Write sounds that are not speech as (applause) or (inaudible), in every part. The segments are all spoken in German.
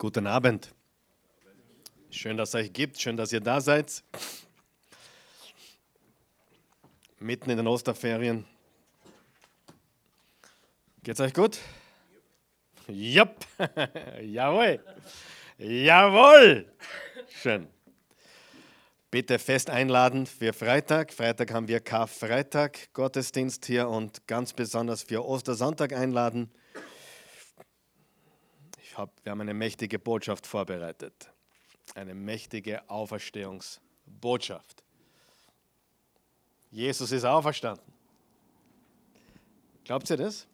Guten Abend. Schön, dass es euch gibt. Schön, dass ihr da seid. Mitten in den Osterferien. Geht's euch gut? Jupp. (laughs) Jawohl. Jawohl. Schön. Bitte fest einladen für Freitag. Freitag haben wir Karfreitag Gottesdienst hier und ganz besonders für Ostersonntag einladen hab, wir haben eine mächtige Botschaft vorbereitet. Eine mächtige Auferstehungsbotschaft. Jesus ist auferstanden. Glaubt ihr das?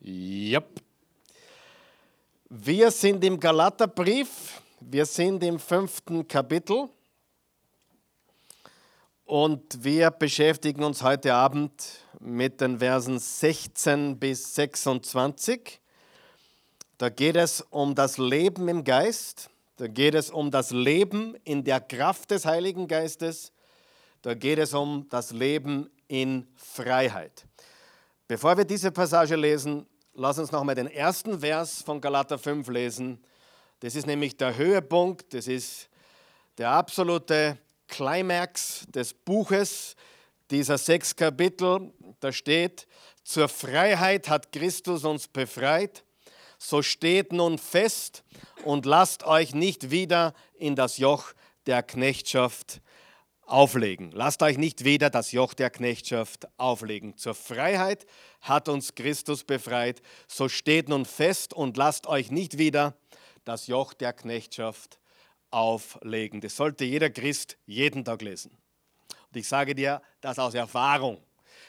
Ja. Wir sind im Galaterbrief, wir sind im fünften Kapitel und wir beschäftigen uns heute Abend mit den Versen 16 bis 26. Da geht es um das Leben im Geist, da geht es um das Leben in der Kraft des Heiligen Geistes, da geht es um das Leben in Freiheit. Bevor wir diese Passage lesen, lass uns nochmal den ersten Vers von Galater 5 lesen. Das ist nämlich der Höhepunkt, das ist der absolute Climax des Buches, dieser sechs Kapitel. Da steht, zur Freiheit hat Christus uns befreit so steht nun fest und lasst euch nicht wieder in das Joch der Knechtschaft auflegen. Lasst euch nicht wieder das Joch der Knechtschaft auflegen. Zur Freiheit hat uns Christus befreit. So steht nun fest und lasst euch nicht wieder das Joch der Knechtschaft auflegen. Das sollte jeder Christ jeden Tag lesen. Und ich sage dir das aus Erfahrung,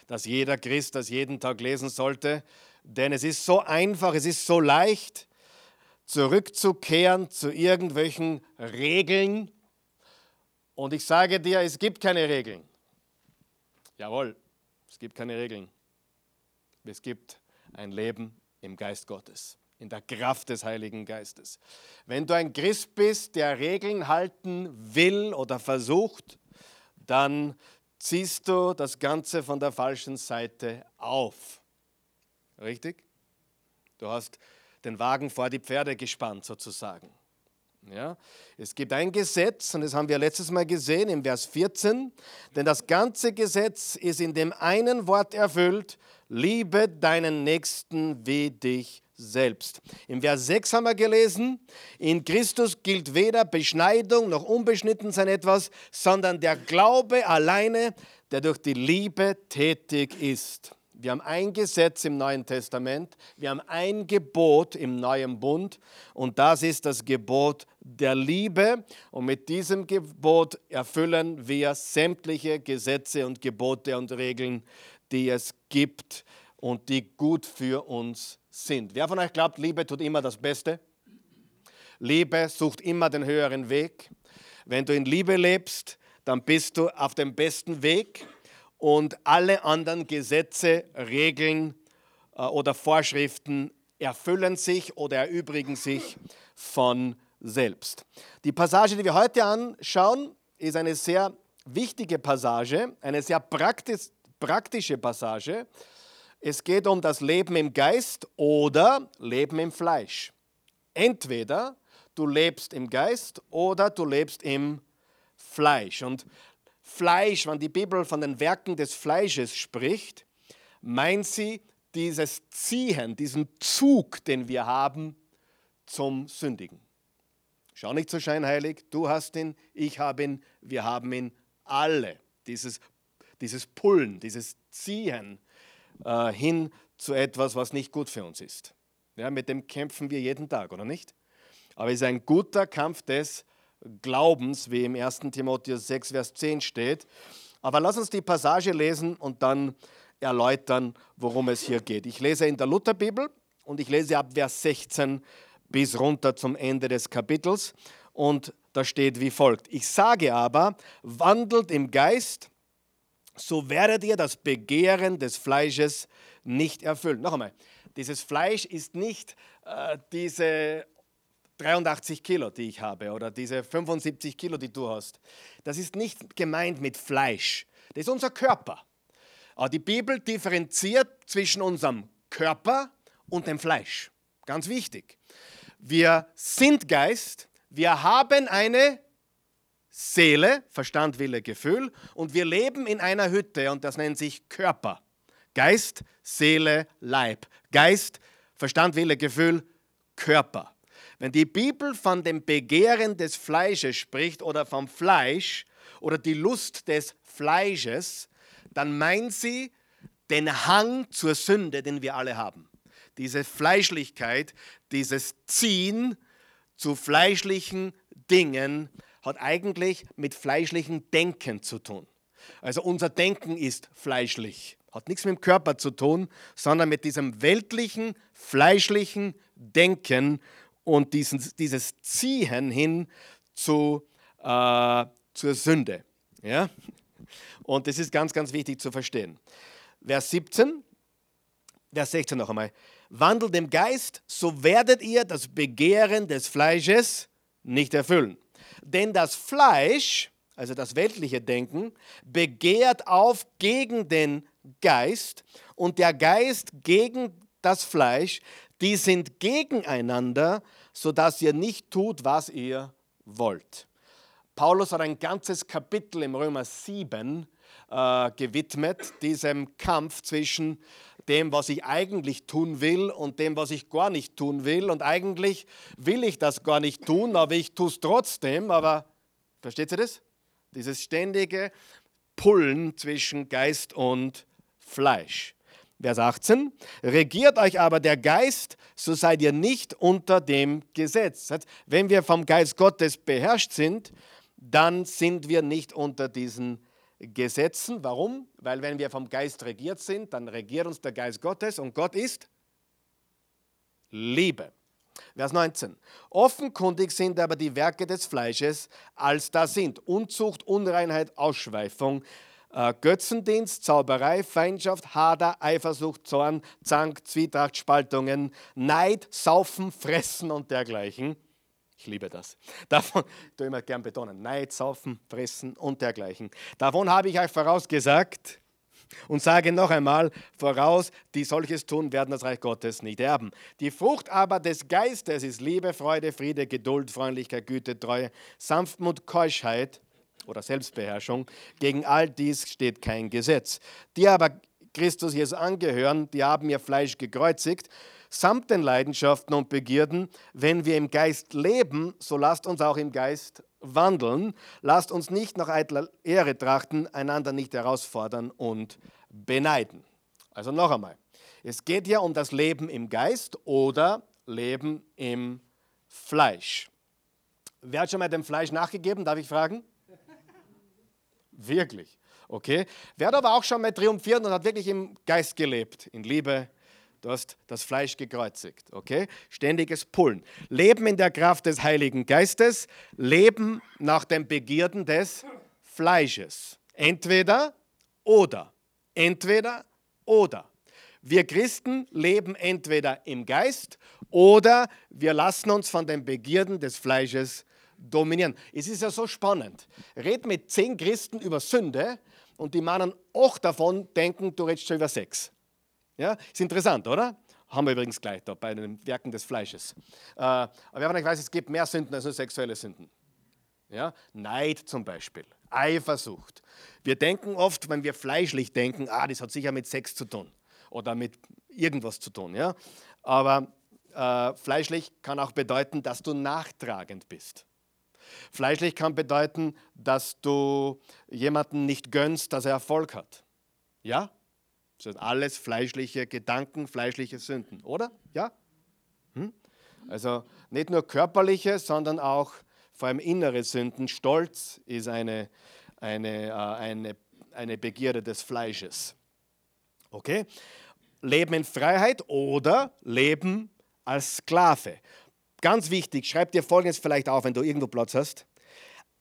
dass jeder Christ das jeden Tag lesen sollte, denn es ist so einfach, es ist so leicht, zurückzukehren zu irgendwelchen Regeln. Und ich sage dir, es gibt keine Regeln. Jawohl, es gibt keine Regeln. Es gibt ein Leben im Geist Gottes, in der Kraft des Heiligen Geistes. Wenn du ein Christ bist, der Regeln halten will oder versucht, dann ziehst du das Ganze von der falschen Seite auf. Richtig? Du hast den Wagen vor die Pferde gespannt sozusagen. Ja? Es gibt ein Gesetz, und das haben wir letztes Mal gesehen im Vers 14, denn das ganze Gesetz ist in dem einen Wort erfüllt, liebe deinen Nächsten wie dich selbst. Im Vers 6 haben wir gelesen, in Christus gilt weder Beschneidung noch Unbeschnittensein etwas, sondern der Glaube alleine, der durch die Liebe tätig ist. Wir haben ein Gesetz im Neuen Testament, wir haben ein Gebot im Neuen Bund und das ist das Gebot der Liebe. Und mit diesem Gebot erfüllen wir sämtliche Gesetze und Gebote und Regeln, die es gibt und die gut für uns sind. Wer von euch glaubt, Liebe tut immer das Beste? Liebe sucht immer den höheren Weg. Wenn du in Liebe lebst, dann bist du auf dem besten Weg und alle anderen Gesetze, Regeln äh, oder Vorschriften erfüllen sich oder erübrigen sich von selbst. Die Passage, die wir heute anschauen, ist eine sehr wichtige Passage, eine sehr praktisch, praktische Passage. Es geht um das Leben im Geist oder Leben im Fleisch. Entweder du lebst im Geist oder du lebst im Fleisch. Und Fleisch, wenn die Bibel von den Werken des Fleisches spricht, meint sie dieses Ziehen, diesen Zug, den wir haben zum Sündigen. Schau nicht so scheinheilig, du hast ihn, ich habe ihn, wir haben ihn alle. Dieses, dieses Pullen, dieses Ziehen äh, hin zu etwas, was nicht gut für uns ist. Ja, mit dem kämpfen wir jeden Tag, oder nicht? Aber es ist ein guter Kampf des Glaubens, wie im 1. Timotheus 6, Vers 10 steht. Aber lass uns die Passage lesen und dann erläutern, worum es hier geht. Ich lese in der Lutherbibel und ich lese ab Vers 16 bis runter zum Ende des Kapitels und da steht wie folgt. Ich sage aber, wandelt im Geist, so werdet ihr das Begehren des Fleisches nicht erfüllen. Noch einmal, dieses Fleisch ist nicht äh, diese 83 Kilo, die ich habe, oder diese 75 Kilo, die du hast, das ist nicht gemeint mit Fleisch. Das ist unser Körper. Aber die Bibel differenziert zwischen unserem Körper und dem Fleisch. Ganz wichtig. wir sind Geist, wir haben eine Seele, Verstand, Wille, Gefühl und wir leben in einer Hütte und das nennt sich Körper. Geist, Seele, Leib. Geist, Verstand, Wille, Gefühl, Körper. Wenn die Bibel von dem Begehren des Fleisches spricht oder vom Fleisch oder die Lust des Fleisches, dann meint sie den Hang zur Sünde, den wir alle haben. Diese Fleischlichkeit, dieses Ziehen zu fleischlichen Dingen hat eigentlich mit fleischlichem Denken zu tun. Also unser Denken ist fleischlich, hat nichts mit dem Körper zu tun, sondern mit diesem weltlichen, fleischlichen Denken und diesen, dieses Ziehen hin zu, äh, zur Sünde. Ja? Und das ist ganz, ganz wichtig zu verstehen. Vers 17, Vers 16 noch einmal. Wandelt im Geist, so werdet ihr das Begehren des Fleisches nicht erfüllen. Denn das Fleisch, also das weltliche Denken, begehrt auf gegen den Geist und der Geist gegen das Fleisch, die sind gegeneinander, sodass ihr nicht tut, was ihr wollt. Paulus hat ein ganzes Kapitel im Römer 7 äh, gewidmet, diesem Kampf zwischen dem, was ich eigentlich tun will und dem, was ich gar nicht tun will. Und eigentlich will ich das gar nicht tun, aber ich tue es trotzdem. Aber versteht ihr das? Dieses ständige Pullen zwischen Geist und Fleisch. Vers 18, regiert euch aber der Geist, so seid ihr nicht unter dem Gesetz. Wenn wir vom Geist Gottes beherrscht sind, dann sind wir nicht unter diesen Gesetzen. Warum? Weil wenn wir vom Geist regiert sind, dann regiert uns der Geist Gottes und Gott ist Liebe. Vers 19. Offenkundig sind aber die Werke des Fleisches, als da sind Unzucht, Unreinheit, Ausschweifung, Götzendienst, Zauberei, Feindschaft, Hader, Eifersucht, Zorn, Zank, Zwietracht, Spaltungen, Neid, Saufen, Fressen und dergleichen. Ich liebe das. (laughs) Davon, ich tue immer gern betonen, Neid, Saufen, Fressen und dergleichen. Davon habe ich euch vorausgesagt und sage noch einmal voraus, die solches tun, werden das Reich Gottes nicht erben. Die Frucht aber des Geistes ist Liebe, Freude, Friede, Geduld, Freundlichkeit, Güte, Treue, Sanftmut, Keuschheit oder Selbstbeherrschung. Gegen all dies steht kein Gesetz. Die aber Christus Jesus angehören, die haben ihr Fleisch gekreuzigt, samt den Leidenschaften und Begierden. Wenn wir im Geist leben, so lasst uns auch im Geist wandeln. Lasst uns nicht nach eitler Ehre trachten, einander nicht herausfordern und beneiden. Also noch einmal, es geht ja um das Leben im Geist oder Leben im Fleisch. Wer hat schon mal dem Fleisch nachgegeben, darf ich fragen? Wirklich. Okay. Wer hat aber auch schon mal triumphiert und hat wirklich im Geist gelebt, in Liebe. Du hast das Fleisch gekreuzigt. Okay. Ständiges Pullen. Leben in der Kraft des Heiligen Geistes. Leben nach den Begierden des Fleisches. Entweder oder. Entweder oder. Wir Christen leben entweder im Geist oder wir lassen uns von den Begierden des Fleisches dominieren. Es ist ja so spannend. Red mit zehn Christen über Sünde und die Männer auch davon denken, du redest schon über Sex. Ja, ist interessant, oder? Haben wir übrigens gleich da bei den Werken des Fleisches. Äh, aber wenn man weiß, es gibt mehr Sünden als nur sexuelle Sünden. Ja? Neid zum Beispiel, Eifersucht. Wir denken oft, wenn wir fleischlich denken, ah, das hat sicher mit Sex zu tun oder mit irgendwas zu tun. Ja? Aber äh, fleischlich kann auch bedeuten, dass du nachtragend bist. Fleischlich kann bedeuten, dass du jemanden nicht gönnst, dass er Erfolg hat. Ja? Das sind alles fleischliche Gedanken, fleischliche Sünden, oder? Ja? Hm? Also nicht nur körperliche, sondern auch vor allem innere Sünden. Stolz ist eine, eine, äh, eine, eine Begierde des Fleisches. Okay? Leben in Freiheit oder Leben als Sklave. Ganz wichtig, schreib dir folgendes vielleicht auf, wenn du irgendwo Platz hast.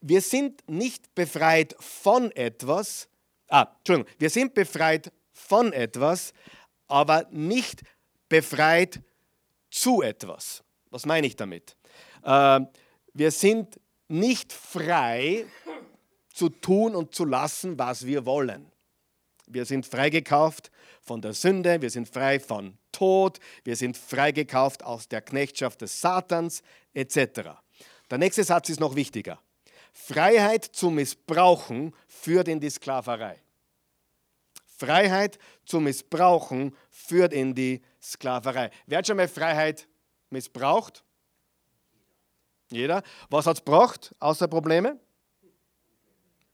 Wir sind nicht befreit von etwas, ah, Entschuldigung, wir sind befreit von etwas, aber nicht befreit zu etwas. Was meine ich damit? Äh, wir sind nicht frei zu tun und zu lassen, was wir wollen. Wir sind freigekauft von der Sünde, wir sind frei von Tod, wir sind freigekauft aus der Knechtschaft des Satans etc. Der nächste Satz ist noch wichtiger. Freiheit zu missbrauchen führt in die Sklaverei. Freiheit zu missbrauchen führt in die Sklaverei. Wer hat schon mal Freiheit missbraucht? Jeder. Was hat es braucht, außer Probleme?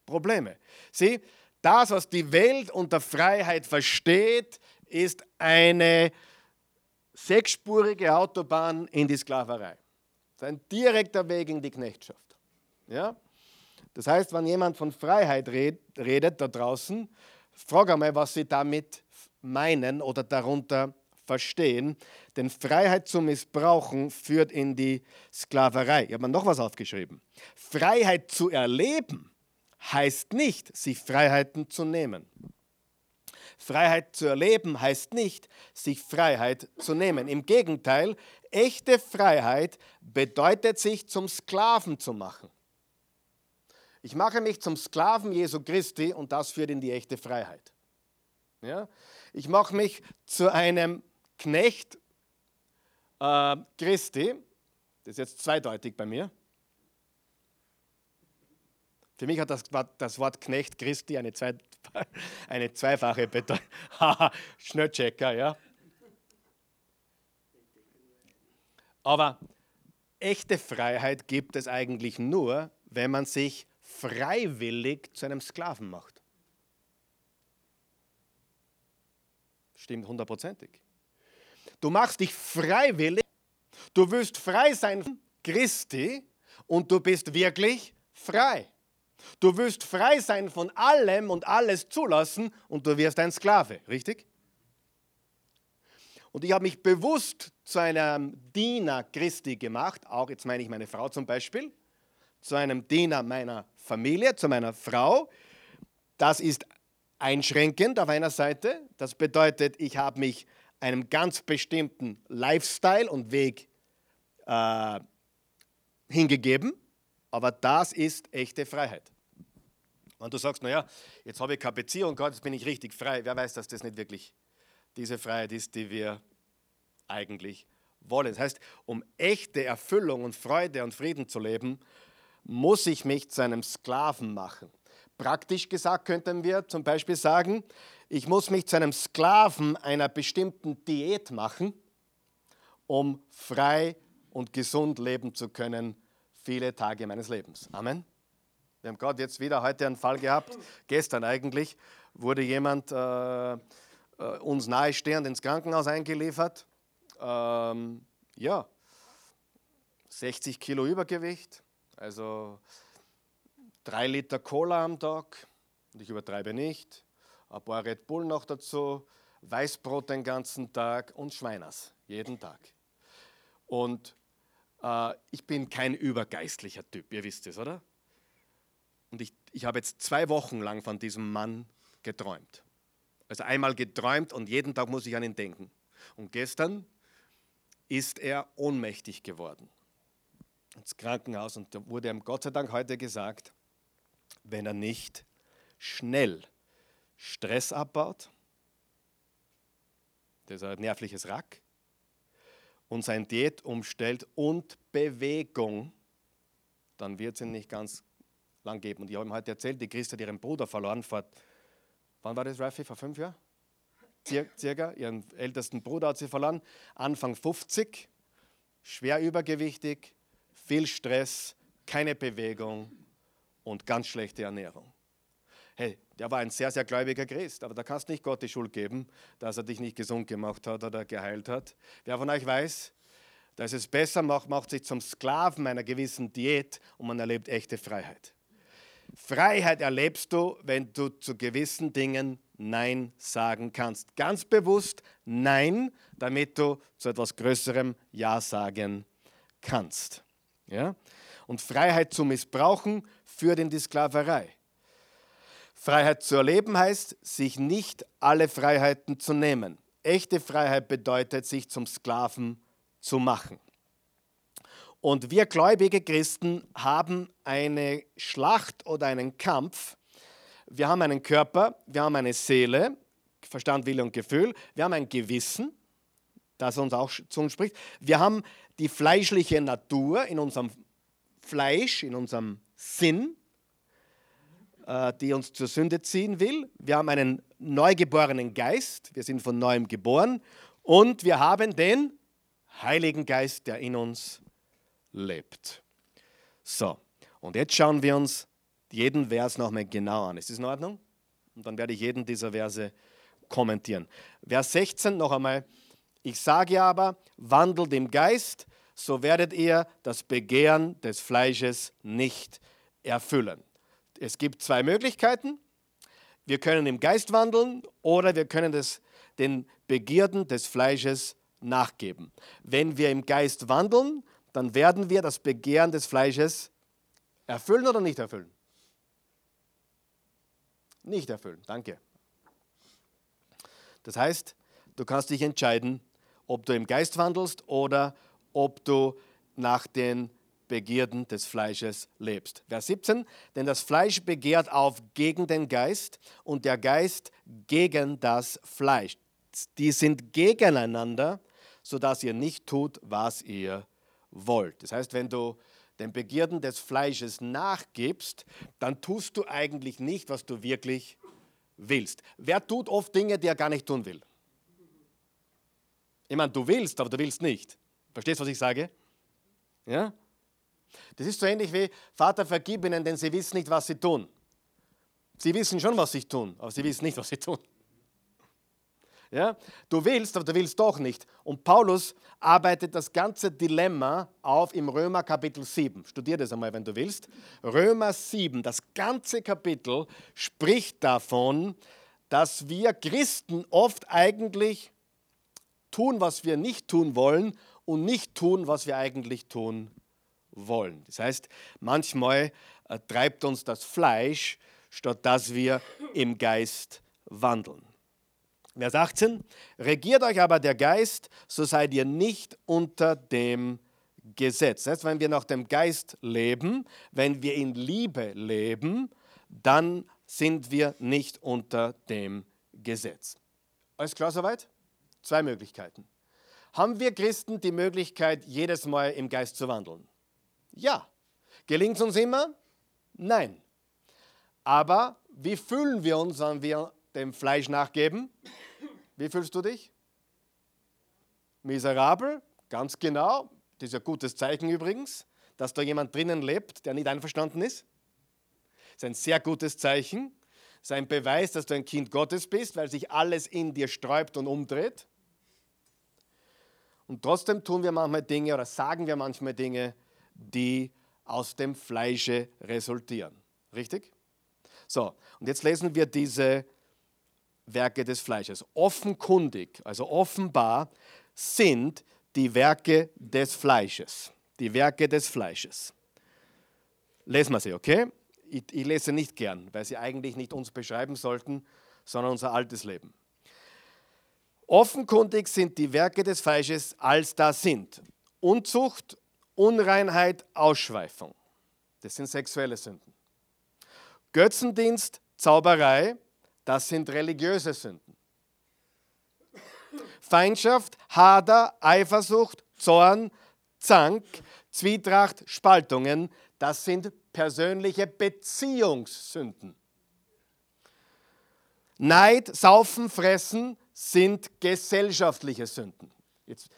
Probleme. Sieh, das, was die Welt unter Freiheit versteht, ist eine sechsspurige Autobahn in die Sklaverei. Das ist ein direkter Weg in die Knechtschaft. Ja? Das heißt, wenn jemand von Freiheit redet da draußen, frag einmal, was sie damit meinen oder darunter verstehen. Denn Freiheit zu missbrauchen führt in die Sklaverei. Ich habe mir noch was aufgeschrieben. Freiheit zu erleben heißt nicht, sich Freiheiten zu nehmen. Freiheit zu erleben heißt nicht, sich Freiheit zu nehmen. Im Gegenteil, echte Freiheit bedeutet, sich zum Sklaven zu machen. Ich mache mich zum Sklaven Jesu Christi und das führt in die echte Freiheit. Ja? Ich mache mich zu einem Knecht äh, Christi. Das ist jetzt zweideutig bei mir. Für mich hat das, das Wort Knecht Christi eine, eine zweifache Bedeutung. (laughs) Schnellchecker, ja. Aber echte Freiheit gibt es eigentlich nur, wenn man sich freiwillig zu einem Sklaven macht. Stimmt hundertprozentig. Du machst dich freiwillig, du willst frei sein Christi und du bist wirklich frei. Du willst frei sein von allem und alles zulassen und du wirst ein Sklave, richtig? Und ich habe mich bewusst zu einem Diener Christi gemacht, auch jetzt meine ich meine Frau zum Beispiel, zu einem Diener meiner Familie, zu meiner Frau. Das ist einschränkend auf einer Seite. Das bedeutet, ich habe mich einem ganz bestimmten Lifestyle und Weg äh, hingegeben, aber das ist echte Freiheit. Wenn du sagst, naja, jetzt habe ich keine Beziehung gehabt, jetzt bin ich richtig frei, wer weiß, dass das nicht wirklich diese Freiheit ist, die wir eigentlich wollen. Das heißt, um echte Erfüllung und Freude und Frieden zu leben, muss ich mich zu einem Sklaven machen. Praktisch gesagt könnten wir zum Beispiel sagen, ich muss mich zu einem Sklaven einer bestimmten Diät machen, um frei und gesund leben zu können, viele Tage meines Lebens. Amen. Wir haben gerade jetzt wieder heute einen Fall gehabt, gestern eigentlich, wurde jemand äh, äh, uns nahestehend ins Krankenhaus eingeliefert. Ähm, ja, 60 Kilo Übergewicht, also drei Liter Cola am Tag, und ich übertreibe nicht, ein paar Red Bull noch dazu, Weißbrot den ganzen Tag und Schweiners jeden Tag. Und ich bin kein übergeistlicher Typ, ihr wisst es, oder? Und ich, ich habe jetzt zwei Wochen lang von diesem Mann geträumt. Also einmal geträumt und jeden Tag muss ich an ihn denken. Und gestern ist er ohnmächtig geworden ins Krankenhaus und da wurde ihm Gott sei Dank heute gesagt, wenn er nicht schnell Stress abbaut, das ist ein nervliches Rack, und sein Diät umstellt und Bewegung, dann wird es ihn nicht ganz lang geben. Und ich habe ihm heute erzählt, die Christa hat ihren Bruder verloren vor, wann war das, Raffi, vor fünf Jahren? Circa, ihren ältesten Bruder hat sie verloren, Anfang 50, schwer übergewichtig, viel Stress, keine Bewegung und ganz schlechte Ernährung. Hey, der war ein sehr, sehr gläubiger Christ, aber da kannst du nicht Gott die Schuld geben, dass er dich nicht gesund gemacht hat oder geheilt hat. Wer von euch weiß, dass es besser macht, macht sich zum Sklaven einer gewissen Diät und man erlebt echte Freiheit. Freiheit erlebst du, wenn du zu gewissen Dingen Nein sagen kannst. Ganz bewusst Nein, damit du zu etwas Größerem Ja sagen kannst. Ja? Und Freiheit zu missbrauchen führt in die Sklaverei. Freiheit zu erleben heißt, sich nicht alle Freiheiten zu nehmen. Echte Freiheit bedeutet, sich zum Sklaven zu machen. Und wir gläubige Christen haben eine Schlacht oder einen Kampf. Wir haben einen Körper, wir haben eine Seele, Verstand, Wille und Gefühl, wir haben ein Gewissen, das uns auch zu uns spricht. Wir haben die fleischliche Natur in unserem Fleisch, in unserem Sinn, die uns zur Sünde ziehen will. Wir haben einen neugeborenen Geist, wir sind von neuem geboren und wir haben den Heiligen Geist, der in uns lebt. So, und jetzt schauen wir uns jeden Vers nochmal genau an. Ist das in Ordnung? Und dann werde ich jeden dieser Verse kommentieren. Vers 16 noch einmal. Ich sage aber, wandelt im Geist, so werdet ihr das Begehren des Fleisches nicht erfüllen. Es gibt zwei Möglichkeiten. Wir können im Geist wandeln oder wir können das, den Begierden des Fleisches nachgeben. Wenn wir im Geist wandeln, dann werden wir das Begehren des Fleisches erfüllen oder nicht erfüllen? Nicht erfüllen, danke. Das heißt, du kannst dich entscheiden, ob du im Geist wandelst oder ob du nach den Begierden des Fleisches lebst. Vers 17, denn das Fleisch begehrt auf gegen den Geist und der Geist gegen das Fleisch. Die sind gegeneinander, sodass ihr nicht tut, was ihr wollt. Das heißt, wenn du den Begierden des Fleisches nachgibst, dann tust du eigentlich nicht, was du wirklich willst. Wer tut oft Dinge, die er gar nicht tun will? Ich meine, du willst, aber du willst nicht. Verstehst du, was ich sage? Ja? Das ist so ähnlich wie, Vater, vergib ihnen, denn sie wissen nicht, was sie tun. Sie wissen schon, was sie tun, aber sie wissen nicht, was sie tun. Ja? Du willst, aber du willst doch nicht. Und Paulus arbeitet das ganze Dilemma auf im Römer Kapitel 7. Studier das einmal, wenn du willst. Römer 7, das ganze Kapitel spricht davon, dass wir Christen oft eigentlich tun, was wir nicht tun wollen und nicht tun, was wir eigentlich tun wollen. Das heißt, manchmal äh, treibt uns das Fleisch, statt dass wir im Geist wandeln. Vers 18, regiert euch aber der Geist, so seid ihr nicht unter dem Gesetz. Das heißt, wenn wir nach dem Geist leben, wenn wir in Liebe leben, dann sind wir nicht unter dem Gesetz. Alles klar soweit? Zwei Möglichkeiten. Haben wir Christen die Möglichkeit, jedes Mal im Geist zu wandeln? Ja. Gelingt es uns immer? Nein. Aber wie fühlen wir uns, wenn wir dem Fleisch nachgeben? Wie fühlst du dich? Miserabel, ganz genau. Das ist ein gutes Zeichen übrigens, dass da jemand drinnen lebt, der nicht einverstanden ist. Das ist ein sehr gutes Zeichen. Das ist ein Beweis, dass du ein Kind Gottes bist, weil sich alles in dir sträubt und umdreht. Und trotzdem tun wir manchmal Dinge oder sagen wir manchmal Dinge, die aus dem Fleische resultieren. Richtig? So, und jetzt lesen wir diese Werke des Fleisches. Offenkundig, also offenbar sind die Werke des Fleisches. Die Werke des Fleisches. Lesen wir sie, okay? Ich, ich lese nicht gern, weil sie eigentlich nicht uns beschreiben sollten, sondern unser altes Leben. Offenkundig sind die Werke des Fleisches, als da sind Unzucht, Unreinheit, Ausschweifung. Das sind sexuelle Sünden. Götzendienst, Zauberei, das sind religiöse Sünden. Feindschaft, Hader, Eifersucht, Zorn, Zank, Zwietracht, Spaltungen, das sind persönliche Beziehungssünden. Neid, Saufen, Fressen sind gesellschaftliche Sünden. Jetzt,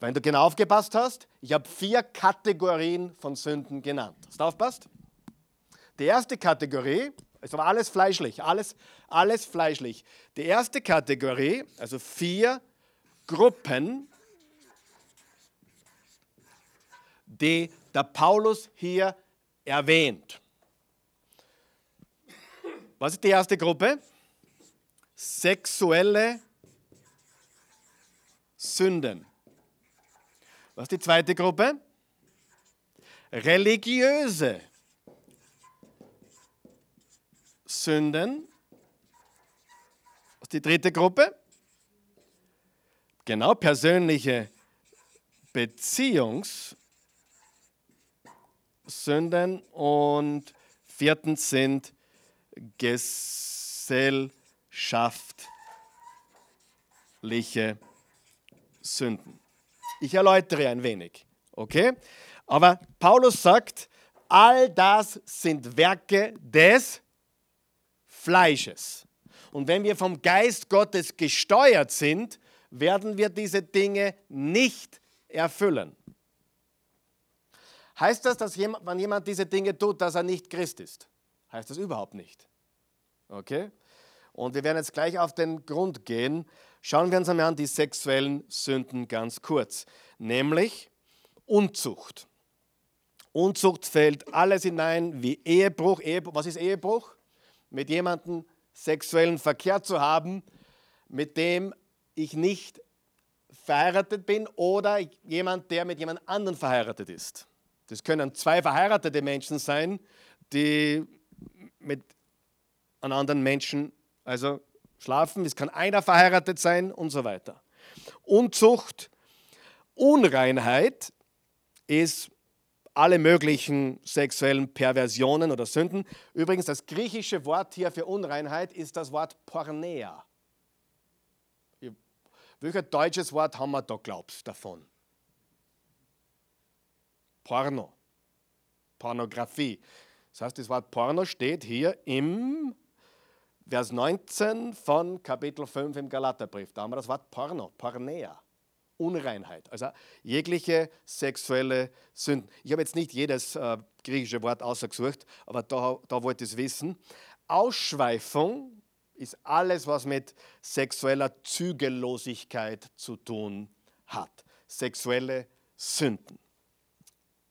wenn du genau aufgepasst hast, ich habe vier Kategorien von Sünden genannt. Hast du aufpasst? Die erste Kategorie ist aber alles fleischlich, alles, alles fleischlich. Die erste Kategorie, also vier Gruppen, die der Paulus hier erwähnt. Was ist die erste Gruppe? Sexuelle Sünden. Was ist die zweite Gruppe? Religiöse Sünden. Was ist die dritte Gruppe? Genau, persönliche Beziehungssünden. Und viertens sind gesellschaftliche Sünden. Ich erläutere ein wenig, okay? Aber Paulus sagt, all das sind Werke des Fleisches. Und wenn wir vom Geist Gottes gesteuert sind, werden wir diese Dinge nicht erfüllen. Heißt das, dass jemand, wenn jemand diese Dinge tut, dass er nicht Christ ist? Heißt das überhaupt nicht. Okay? Und wir werden jetzt gleich auf den Grund gehen. Schauen wir uns einmal an die sexuellen Sünden ganz kurz, nämlich Unzucht. Unzucht fällt alles hinein wie Ehebruch. Ehebruch. Was ist Ehebruch? Mit jemandem sexuellen Verkehr zu haben, mit dem ich nicht verheiratet bin oder jemand, der mit jemand anderem verheiratet ist. Das können zwei verheiratete Menschen sein, die mit einem anderen Menschen also schlafen. Es kann einer verheiratet sein und so weiter. Unzucht, Unreinheit ist alle möglichen sexuellen Perversionen oder Sünden. Übrigens, das griechische Wort hier für Unreinheit ist das Wort Pornea. Welches deutsches Wort haben wir da, glaubst davon? Porno. Pornografie. Das heißt, das Wort Porno steht hier im Vers 19 von Kapitel 5 im Galaterbrief. Da haben wir das Wort Porno, Pornea. Unreinheit, also jegliche sexuelle Sünden. Ich habe jetzt nicht jedes äh, griechische Wort ausgesucht, aber da, da wollte ich es wissen. Ausschweifung ist alles, was mit sexueller Zügellosigkeit zu tun hat. Sexuelle Sünden.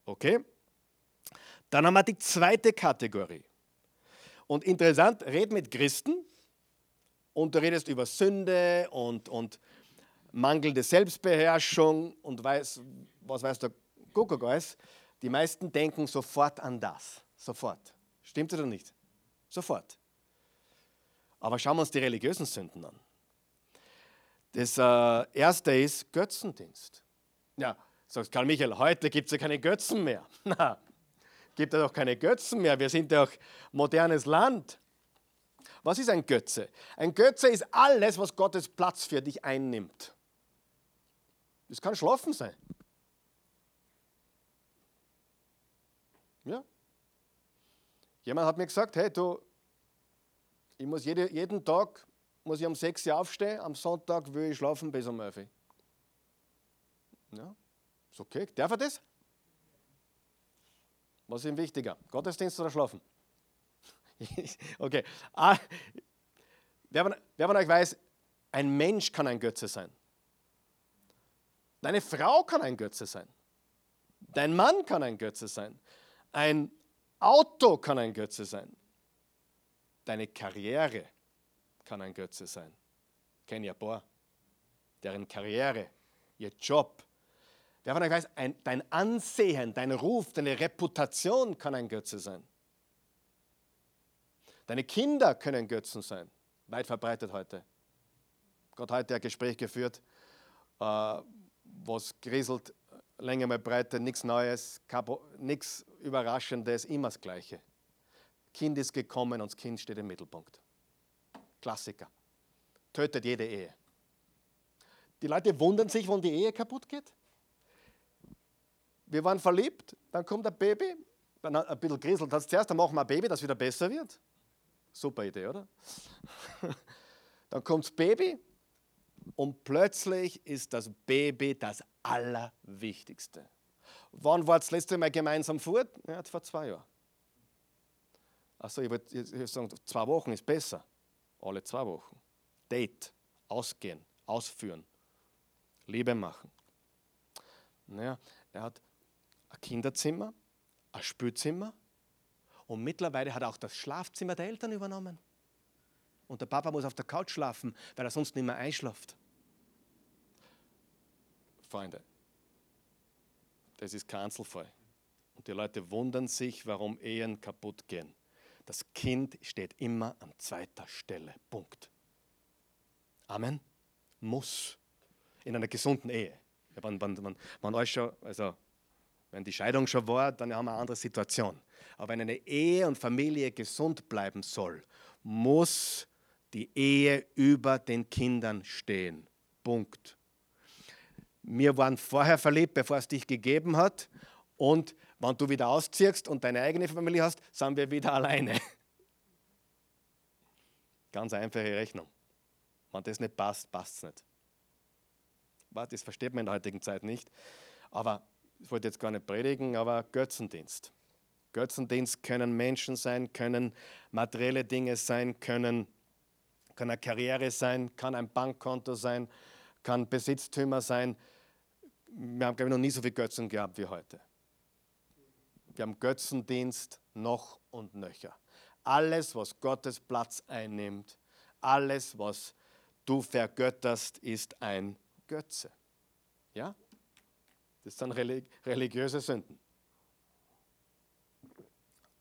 Okay? Dann haben wir die zweite Kategorie. Und interessant, red mit Christen und du redest über Sünde und, und mangelnde Selbstbeherrschung und weiß, was weiß der Kuckuck alles. Die meisten denken sofort an das. Sofort. Stimmt oder nicht? Sofort. Aber schauen wir uns die religiösen Sünden an. Das äh, erste ist Götzendienst. Ja, sagt Karl Michael, heute gibt es ja keine Götzen mehr. (laughs) Na, gibt ja doch keine Götzen mehr. Wir sind auch modernes Land. Was ist ein Götze? Ein Götze ist alles, was Gottes Platz für dich einnimmt. Das kann Schlafen sein. Ja. Jemand hat mir gesagt, hey du, ich muss jede, jeden Tag muss ich um 6 Uhr aufstehen, am Sonntag will ich schlafen bis um 11 Uhr. Ja, ist okay. Darf er das? Was ist ihm wichtiger? Gottesdienst oder Schlafen? (laughs) okay. Ah, wer, wer von euch weiß, ein Mensch kann ein Götze sein. Deine Frau kann ein Götze sein. Dein Mann kann ein Götze sein. Ein Auto kann ein Götze sein. Deine Karriere kann ein Götze sein. Ich kenne ja ein paar, deren Karriere, ihr Job, Wer von euch weiß, ein, dein Ansehen, dein Ruf, deine Reputation kann ein Götze sein. Deine Kinder können Götzen sein. Weit verbreitet heute. Gott hat heute ein Gespräch geführt, äh, was kriselt, länger mal breiter, nichts Neues, nichts Überraschendes, immer das Gleiche. Kind ist gekommen und das Kind steht im Mittelpunkt. Klassiker. Tötet jede Ehe. Die Leute wundern sich, wann die Ehe kaputt geht. Wir waren verliebt, dann kommt ein Baby, dann ein bisschen kriselt das zuerst, dann machen wir ein Baby, das wieder besser wird. Super Idee, oder? (laughs) dann kommt das Baby und plötzlich ist das Baby das Allerwichtigste. Wann war das letzte Mal gemeinsam fort? Ja, vor zwei Jahren. Achso, ich würde sagen, zwei Wochen ist besser. Alle zwei Wochen. Date, ausgehen, ausführen, Liebe machen. Naja, er hat Kinderzimmer, ein Spülzimmer und mittlerweile hat er auch das Schlafzimmer der Eltern übernommen. Und der Papa muss auf der Couch schlafen, weil er sonst nicht mehr einschlaft. Freunde, das ist Kanzelfall. Und die Leute wundern sich, warum Ehen kaputt gehen. Das Kind steht immer an zweiter Stelle. Punkt. Amen. Muss. In einer gesunden Ehe. Wenn, wenn, wenn, wenn euch schon, also wenn die Scheidung schon war, dann haben wir eine andere Situation. Aber wenn eine Ehe und Familie gesund bleiben soll, muss die Ehe über den Kindern stehen. Punkt. wir waren vorher verliebt, bevor es dich gegeben hat. Und wenn du wieder ausziehst und deine eigene Familie hast, sind wir wieder (laughs) alleine. Ganz einfache Rechnung. Wenn das nicht passt, passt es nicht. Das versteht man in der heutigen Zeit nicht. Aber ich wollte jetzt gar nicht predigen, aber Götzendienst. Götzendienst können Menschen sein, können materielle Dinge sein, können, kann eine Karriere sein, kann ein Bankkonto sein, kann Besitztümer sein. Wir haben, glaube ich, noch nie so viele Götzen gehabt wie heute. Wir haben Götzendienst noch und nöcher. Alles, was Gottes Platz einnimmt, alles, was du vergötterst, ist ein Götze. Ja? Das sind religiöse Sünden.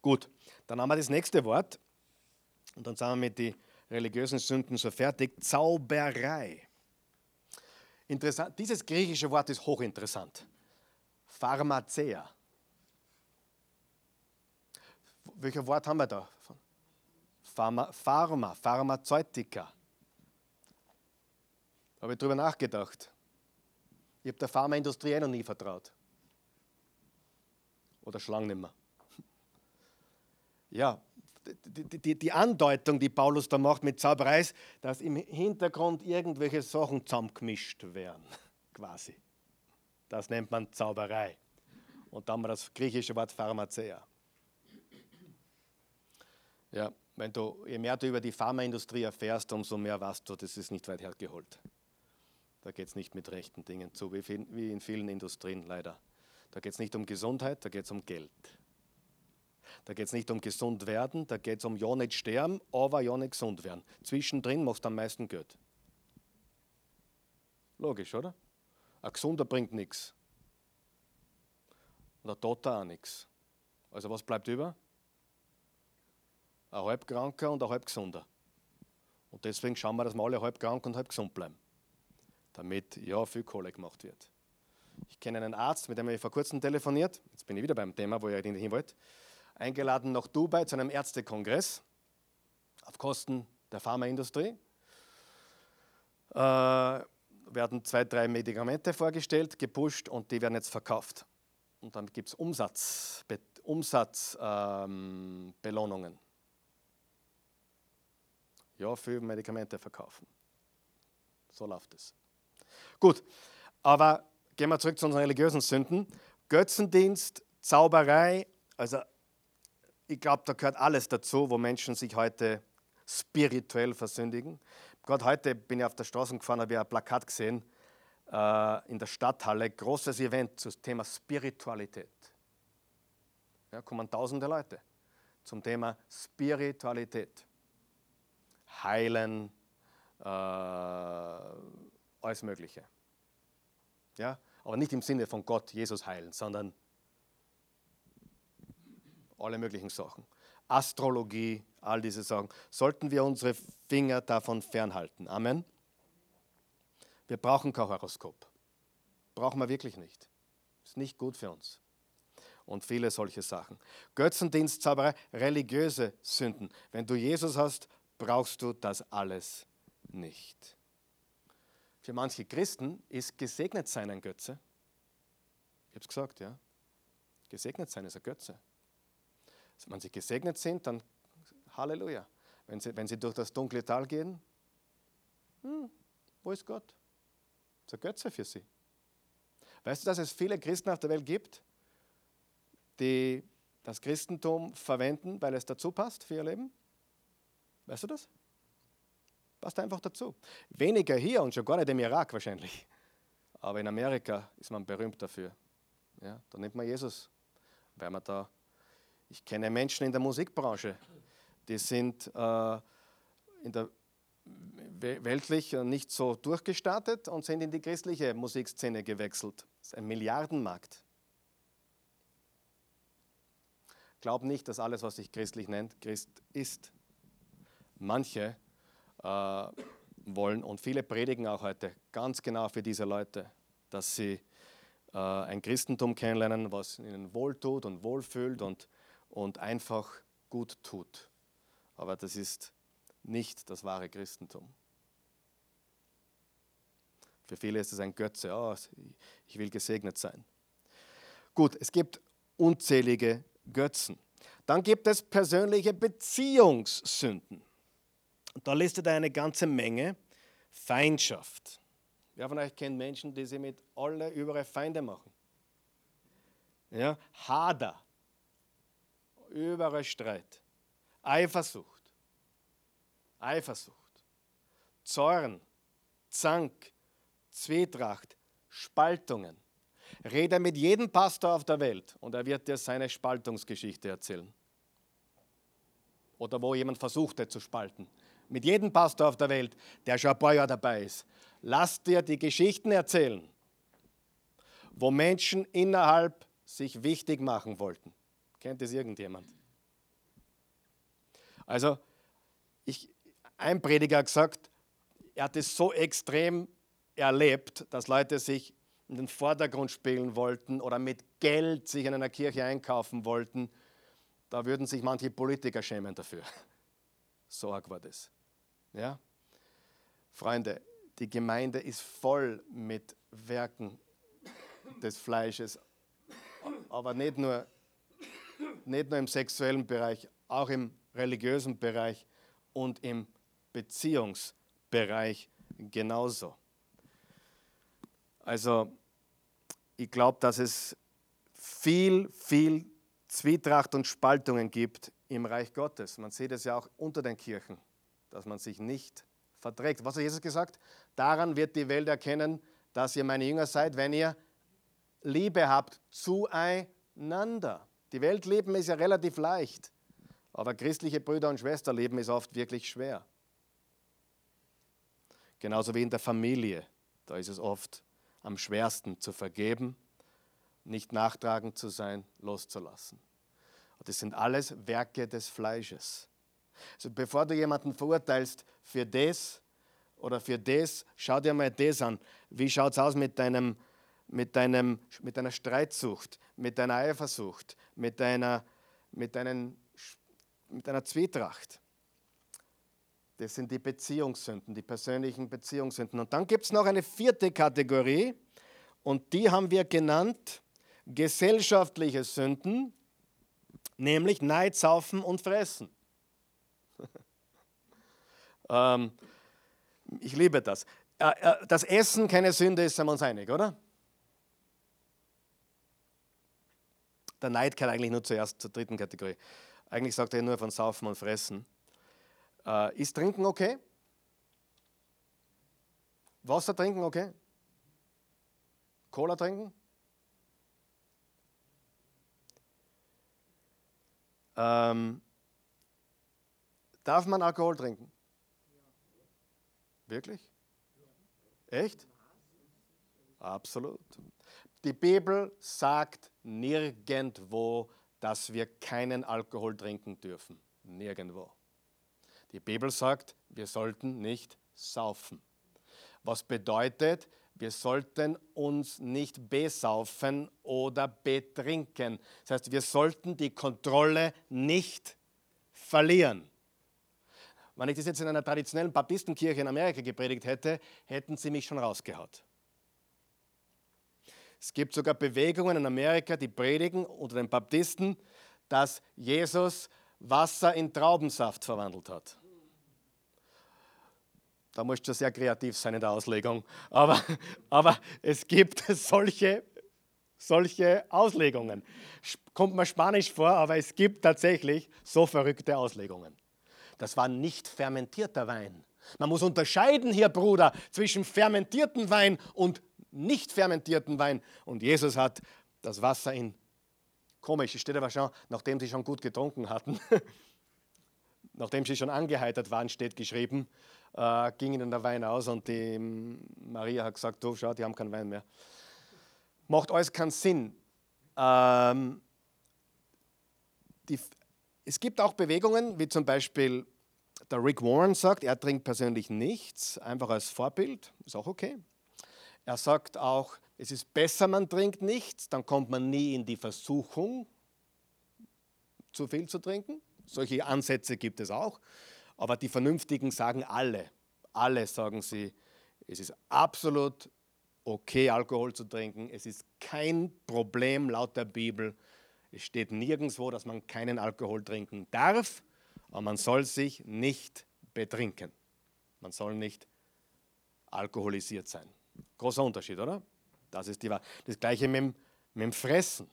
Gut, dann haben wir das nächste Wort und dann sind wir mit den religiösen Sünden so fertig. Zauberei. Interessant, dieses griechische Wort ist hochinteressant. Pharmazea. Welches Wort haben wir da? Pharma, Pharma Pharmazeutika. Habe ich darüber nachgedacht. Ich habe der Pharmaindustrie eh noch nie vertraut. Oder Schlangen nicht mehr. Ja, die, die, die, Andeutung, die Paulus da macht mit Zauberei, ist, dass im Hintergrund irgendwelche Sachen zusammengemischt werden, (laughs) quasi. Das nennt man Zauberei. Und dann haben wir das griechische Wort Pharmazea. Ja, wenn du, je mehr du über die Pharmaindustrie erfährst, umso mehr weißt du, das ist nicht weit hergeholt. Da geht es nicht mit rechten Dingen zu, wie, in vielen Industrien leider. Da geht es nicht um Gesundheit, da geht es um Geld. Da geht es nicht um gesund werden, da geht es um ja nicht sterben, aber ja nicht gesund werden. Zwischendrin machst du am meisten Geld. Logisch, oder? Ein Gesunder bringt nichts. Und ein Toter auch nichts. Also was bleibt über? Ein halbkranker und ein halb gesunder. Und deswegen schauen wir, dass wir alle halb krank und halb gesund bleiben damit ja viel Kohle gemacht wird. Ich kenne einen Arzt, mit dem ich vor kurzem telefoniert. Jetzt bin ich wieder beim Thema, wo ich hin wollte. Eingeladen nach Dubai zu einem Ärztekongress auf Kosten der Pharmaindustrie. Äh, werden zwei, drei Medikamente vorgestellt, gepusht und die werden jetzt verkauft. Und dann gibt es Umsatzbelohnungen. Umsatz, ähm, ja, für Medikamente verkaufen. So läuft es. Gut, aber gehen wir zurück zu unseren religiösen Sünden. Götzendienst, Zauberei, also ich glaube, da gehört alles dazu, wo Menschen sich heute spirituell versündigen. Gerade heute bin ich auf der Straße gefahren, habe ich ein Plakat gesehen äh, in der Stadthalle, großes Event zum Thema Spiritualität. Ja, kommen tausende Leute zum Thema Spiritualität. Heilen, äh, alles Mögliche. Ja? Aber nicht im Sinne von Gott, Jesus heilen, sondern alle möglichen Sachen. Astrologie, all diese Sachen. Sollten wir unsere Finger davon fernhalten. Amen. Wir brauchen kein Horoskop. Brauchen wir wirklich nicht. Ist nicht gut für uns. Und viele solche Sachen. Götzendienst, Zauberei, religiöse Sünden. Wenn du Jesus hast, brauchst du das alles nicht. Für manche Christen ist gesegnet sein ein Götze. Ich habe es gesagt, ja. Gesegnet sein ist ein Götze. Also wenn sie gesegnet sind, dann Halleluja. Wenn sie, wenn sie durch das dunkle Tal gehen, hm, wo ist Gott? Das ist ein Götze für sie. Weißt du, dass es viele Christen auf der Welt gibt, die das Christentum verwenden, weil es dazu passt für ihr Leben? Weißt du das? Passt einfach dazu. Weniger hier und schon gar nicht im Irak wahrscheinlich. Aber in Amerika ist man berühmt dafür. Ja, da nimmt man Jesus, weil man da. Ich kenne Menschen in der Musikbranche, die sind äh, in der weltlich nicht so durchgestartet und sind in die christliche Musikszene gewechselt. Das ist ein Milliardenmarkt. Glaub nicht, dass alles, was sich christlich nennt, Christ ist. Manche äh, wollen. Und viele predigen auch heute ganz genau für diese Leute, dass sie äh, ein Christentum kennenlernen, was ihnen wohltut und wohlfühlt und, und einfach gut tut. Aber das ist nicht das wahre Christentum. Für viele ist es ein Götze. Oh, ich will gesegnet sein. Gut, es gibt unzählige Götzen. Dann gibt es persönliche Beziehungssünden. Da listet er eine ganze Menge. Feindschaft. Wer von euch kennt Menschen, die sie mit alle überall Feinde machen? Ja, Hader. Überall Streit. Eifersucht. Eifersucht. Zorn. Zank. Zwietracht. Spaltungen. Rede mit jedem Pastor auf der Welt und er wird dir seine Spaltungsgeschichte erzählen. Oder wo jemand versuchte zu spalten. Mit jedem Pastor auf der Welt, der schon ein paar Jahre dabei ist. Lass dir die Geschichten erzählen, wo Menschen innerhalb sich wichtig machen wollten. Kennt es irgendjemand? Also, ich, ein Prediger hat gesagt, er hat es so extrem erlebt, dass Leute sich in den Vordergrund spielen wollten oder mit Geld sich in einer Kirche einkaufen wollten, da würden sich manche Politiker schämen dafür. (laughs) So arg war das. Ja? Freunde, die Gemeinde ist voll mit Werken des Fleisches, aber nicht nur, nicht nur im sexuellen Bereich, auch im religiösen Bereich und im Beziehungsbereich genauso. Also ich glaube, dass es viel, viel Zwietracht und Spaltungen gibt im Reich Gottes. Man sieht es ja auch unter den Kirchen, dass man sich nicht verträgt. Was hat Jesus gesagt? Daran wird die Welt erkennen, dass ihr meine Jünger seid, wenn ihr Liebe habt zueinander. Die Welt lieben ist ja relativ leicht, aber christliche Brüder und Schwestern leben ist oft wirklich schwer. Genauso wie in der Familie. Da ist es oft am schwersten zu vergeben, nicht nachtragend zu sein, loszulassen. Das sind alles Werke des Fleisches. Also bevor du jemanden verurteilst für das oder für das, schau dir mal das an. Wie schaut es aus mit, deinem, mit, deinem, mit deiner Streitsucht, mit deiner Eifersucht, mit deiner, mit, deinen, mit deiner Zwietracht? Das sind die Beziehungssünden, die persönlichen Beziehungssünden. Und dann gibt es noch eine vierte Kategorie und die haben wir genannt gesellschaftliche Sünden, nämlich Neid, Saufen und Fressen. Ähm, ich liebe das. Äh, äh, dass Essen keine Sünde ist, sind wir uns einig, oder? Der Neid kann eigentlich nur zuerst zur dritten Kategorie. Eigentlich sagt er nur von Saufen und Fressen. Äh, ist Trinken okay? Wasser trinken okay? Cola trinken? Ähm, darf man Alkohol trinken? Wirklich? Echt? Absolut. Die Bibel sagt nirgendwo, dass wir keinen Alkohol trinken dürfen. Nirgendwo. Die Bibel sagt, wir sollten nicht saufen. Was bedeutet, wir sollten uns nicht besaufen oder betrinken. Das heißt, wir sollten die Kontrolle nicht verlieren. Wenn ich das jetzt in einer traditionellen Baptistenkirche in Amerika gepredigt hätte, hätten sie mich schon rausgehaut. Es gibt sogar Bewegungen in Amerika, die predigen unter den Baptisten, dass Jesus Wasser in Traubensaft verwandelt hat. Da musst du sehr kreativ sein in der Auslegung. Aber, aber es gibt (laughs) solche, solche Auslegungen. Kommt mir spanisch vor, aber es gibt tatsächlich so verrückte Auslegungen. Das war nicht fermentierter Wein. Man muss unterscheiden hier, Bruder, zwischen fermentierten Wein und nicht fermentierten Wein. Und Jesus hat das Wasser in, komisch, es steht aber schon, nachdem sie schon gut getrunken hatten, (laughs) nachdem sie schon angeheitert waren, steht geschrieben, äh, ging ihnen der Wein aus und die Maria hat gesagt, du schau, die haben keinen Wein mehr. Macht alles keinen Sinn. Ähm, die, es gibt auch Bewegungen, wie zum Beispiel der Rick Warren sagt, er trinkt persönlich nichts, einfach als Vorbild, ist auch okay. Er sagt auch, es ist besser, man trinkt nichts, dann kommt man nie in die Versuchung, zu viel zu trinken. Solche Ansätze gibt es auch. Aber die Vernünftigen sagen alle, alle sagen sie, es ist absolut okay, Alkohol zu trinken. Es ist kein Problem laut der Bibel. Es steht nirgendwo, dass man keinen Alkohol trinken darf, aber man soll sich nicht betrinken. Man soll nicht alkoholisiert sein. Großer Unterschied, oder? Das ist die Wahrheit. Das gleiche mit dem, mit dem Fressen.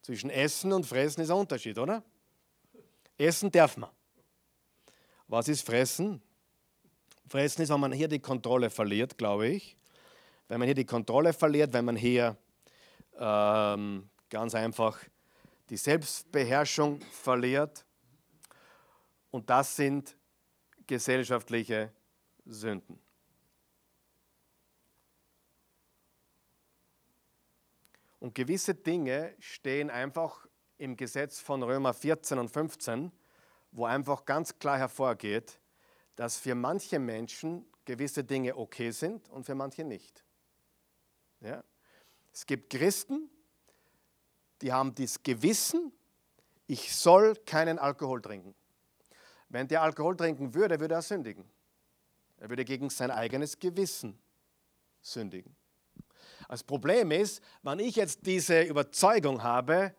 Zwischen Essen und Fressen ist ein Unterschied, oder? Essen darf man. Was ist Fressen? Fressen ist, wenn man hier die Kontrolle verliert, glaube ich. Wenn man hier die Kontrolle verliert, wenn man hier ähm, ganz einfach die Selbstbeherrschung verliert. Und das sind gesellschaftliche Sünden. Und gewisse Dinge stehen einfach im Gesetz von Römer 14 und 15, wo einfach ganz klar hervorgeht, dass für manche Menschen gewisse Dinge okay sind und für manche nicht. Ja? Es gibt Christen, die haben das Gewissen, ich soll keinen Alkohol trinken. Wenn der Alkohol trinken würde, würde er sündigen. Er würde gegen sein eigenes Gewissen sündigen. Das Problem ist, wenn ich jetzt diese Überzeugung habe,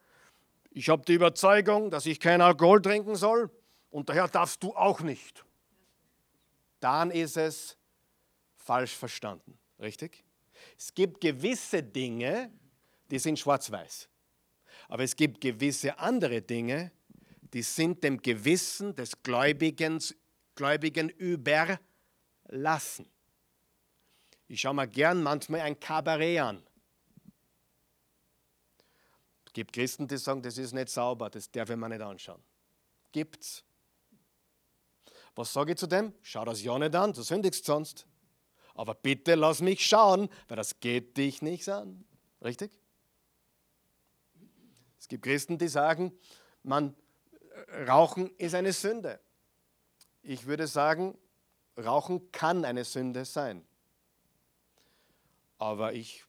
ich habe die Überzeugung, dass ich keinen Alkohol trinken soll und daher darfst du auch nicht, dann ist es falsch verstanden. Richtig? Es gibt gewisse Dinge, die sind schwarz-weiß. Aber es gibt gewisse andere Dinge, die sind dem Gewissen des Gläubigen, Gläubigen überlassen. Ich schaue mir gern manchmal ein Kabarett an. Es gibt Christen, die sagen, das ist nicht sauber, das darf ich mir nicht anschauen. Gibt's. Was sage ich zu dem? Schau das ja nicht an, du sündigst sonst. Aber bitte lass mich schauen, weil das geht dich nichts an. Richtig? Es gibt Christen, die sagen, man, Rauchen ist eine Sünde. Ich würde sagen, Rauchen kann eine Sünde sein. Aber ich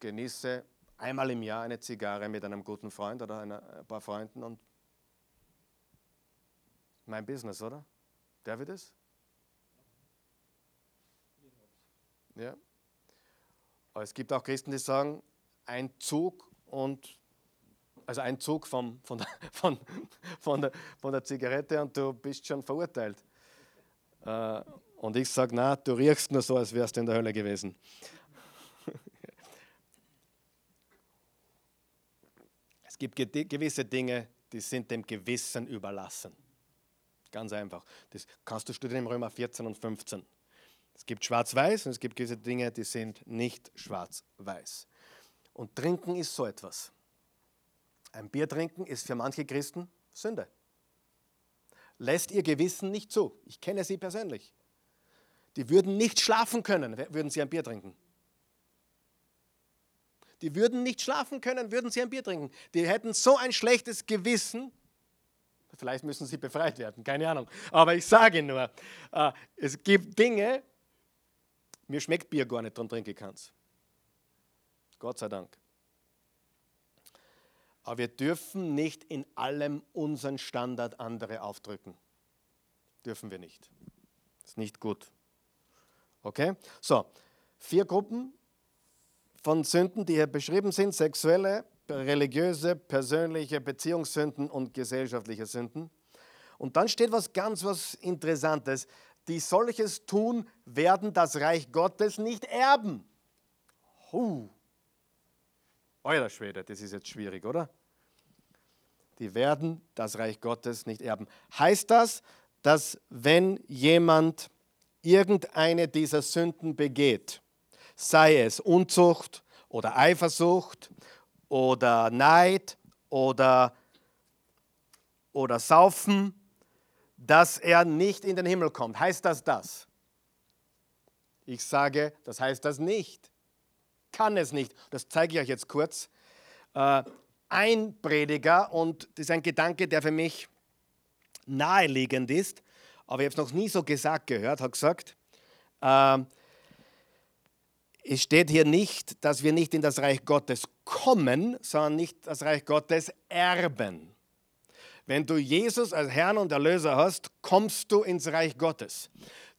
genieße einmal im Jahr eine Zigarre mit einem guten Freund oder einer, ein paar Freunden und mein Business, oder? Darf ich das? Ja. Aber es gibt auch Christen, die sagen, ein Zug und also ein Zug vom, von, der, (laughs) von, von, der, von der Zigarette und du bist schon verurteilt. Äh, und ich sage, na, du riechst nur so, als wärst du in der Hölle gewesen. (laughs) es gibt gewisse Dinge, die sind dem Gewissen überlassen. Ganz einfach. Das kannst du studieren im Römer 14 und 15. Es gibt schwarz-weiß und es gibt gewisse Dinge, die sind nicht schwarz-weiß. Und trinken ist so etwas. Ein Bier trinken ist für manche Christen Sünde. Lässt ihr Gewissen nicht zu. Ich kenne sie persönlich. Die würden nicht schlafen können, würden sie ein Bier trinken. Die würden nicht schlafen können, würden sie ein Bier trinken. Die hätten so ein schlechtes Gewissen. Vielleicht müssen sie befreit werden, keine Ahnung. Aber ich sage nur, äh, es gibt Dinge, mir schmeckt Bier gar nicht, darum trinke ich keins. Gott sei Dank. Aber wir dürfen nicht in allem unseren Standard andere aufdrücken. Dürfen wir nicht. Ist nicht gut. Okay? So, vier Gruppen von Sünden, die hier beschrieben sind: sexuelle, religiöse, persönliche, Beziehungssünden und gesellschaftliche Sünden. Und dann steht was ganz was Interessantes. Die solches tun, werden das Reich Gottes nicht erben. Huh. Euer Schwede, das ist jetzt schwierig, oder? Die werden das Reich Gottes nicht erben. Heißt das, dass wenn jemand irgendeine dieser Sünden begeht, sei es Unzucht oder Eifersucht oder Neid oder, oder Saufen, dass er nicht in den Himmel kommt. Heißt das das? Ich sage, das heißt das nicht kann es nicht. Das zeige ich euch jetzt kurz. Äh, ein Prediger, und das ist ein Gedanke, der für mich naheliegend ist, aber ich habe es noch nie so gesagt gehört, hat gesagt, äh, es steht hier nicht, dass wir nicht in das Reich Gottes kommen, sondern nicht das Reich Gottes erben. Wenn du Jesus als Herrn und Erlöser hast, kommst du ins Reich Gottes.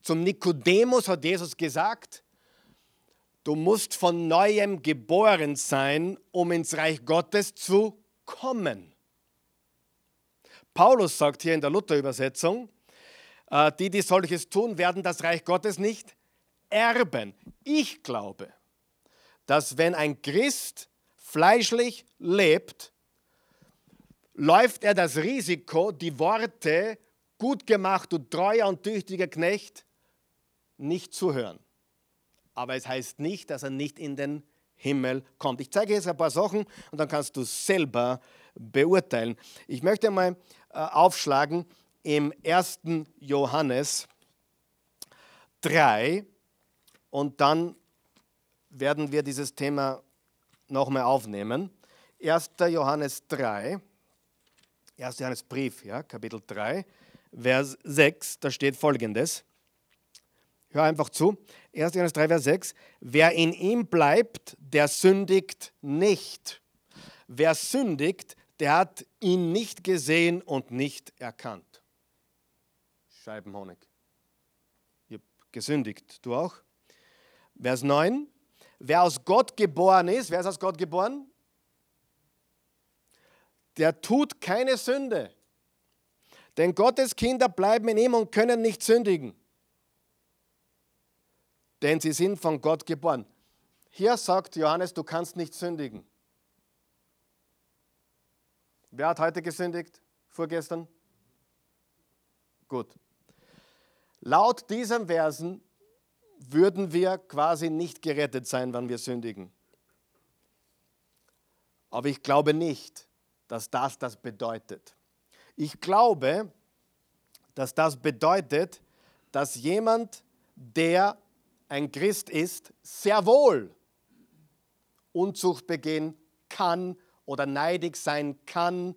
Zum Nikodemus hat Jesus gesagt, Du musst von neuem geboren sein, um ins Reich Gottes zu kommen. Paulus sagt hier in der Luther-Übersetzung, äh, die, die solches tun, werden das Reich Gottes nicht erben. Ich glaube, dass wenn ein Christ fleischlich lebt, läuft er das Risiko, die Worte gut gemacht, du treuer und tüchtiger Knecht, nicht zu hören. Aber es heißt nicht, dass er nicht in den Himmel kommt. Ich zeige jetzt ein paar Sachen und dann kannst du selber beurteilen. Ich möchte mal äh, aufschlagen im 1. Johannes 3 und dann werden wir dieses Thema nochmal aufnehmen. 1. Johannes 3, 1. Johannes Brief, ja, Kapitel 3, Vers 6, da steht folgendes. Hör einfach zu. 1. Johannes 3, Vers 6. Wer in ihm bleibt, der sündigt nicht. Wer sündigt, der hat ihn nicht gesehen und nicht erkannt. Scheibenhonig. Ich habe gesündigt. Du auch? Vers 9. Wer aus Gott geboren ist, wer ist aus Gott geboren? Der tut keine Sünde. Denn Gottes Kinder bleiben in ihm und können nicht sündigen. Denn sie sind von Gott geboren. Hier sagt Johannes, du kannst nicht sündigen. Wer hat heute gesündigt? Vorgestern? Gut. Laut diesen Versen würden wir quasi nicht gerettet sein, wenn wir sündigen. Aber ich glaube nicht, dass das das bedeutet. Ich glaube, dass das bedeutet, dass jemand, der ein Christ ist, sehr wohl Unzucht begehen kann oder neidig sein kann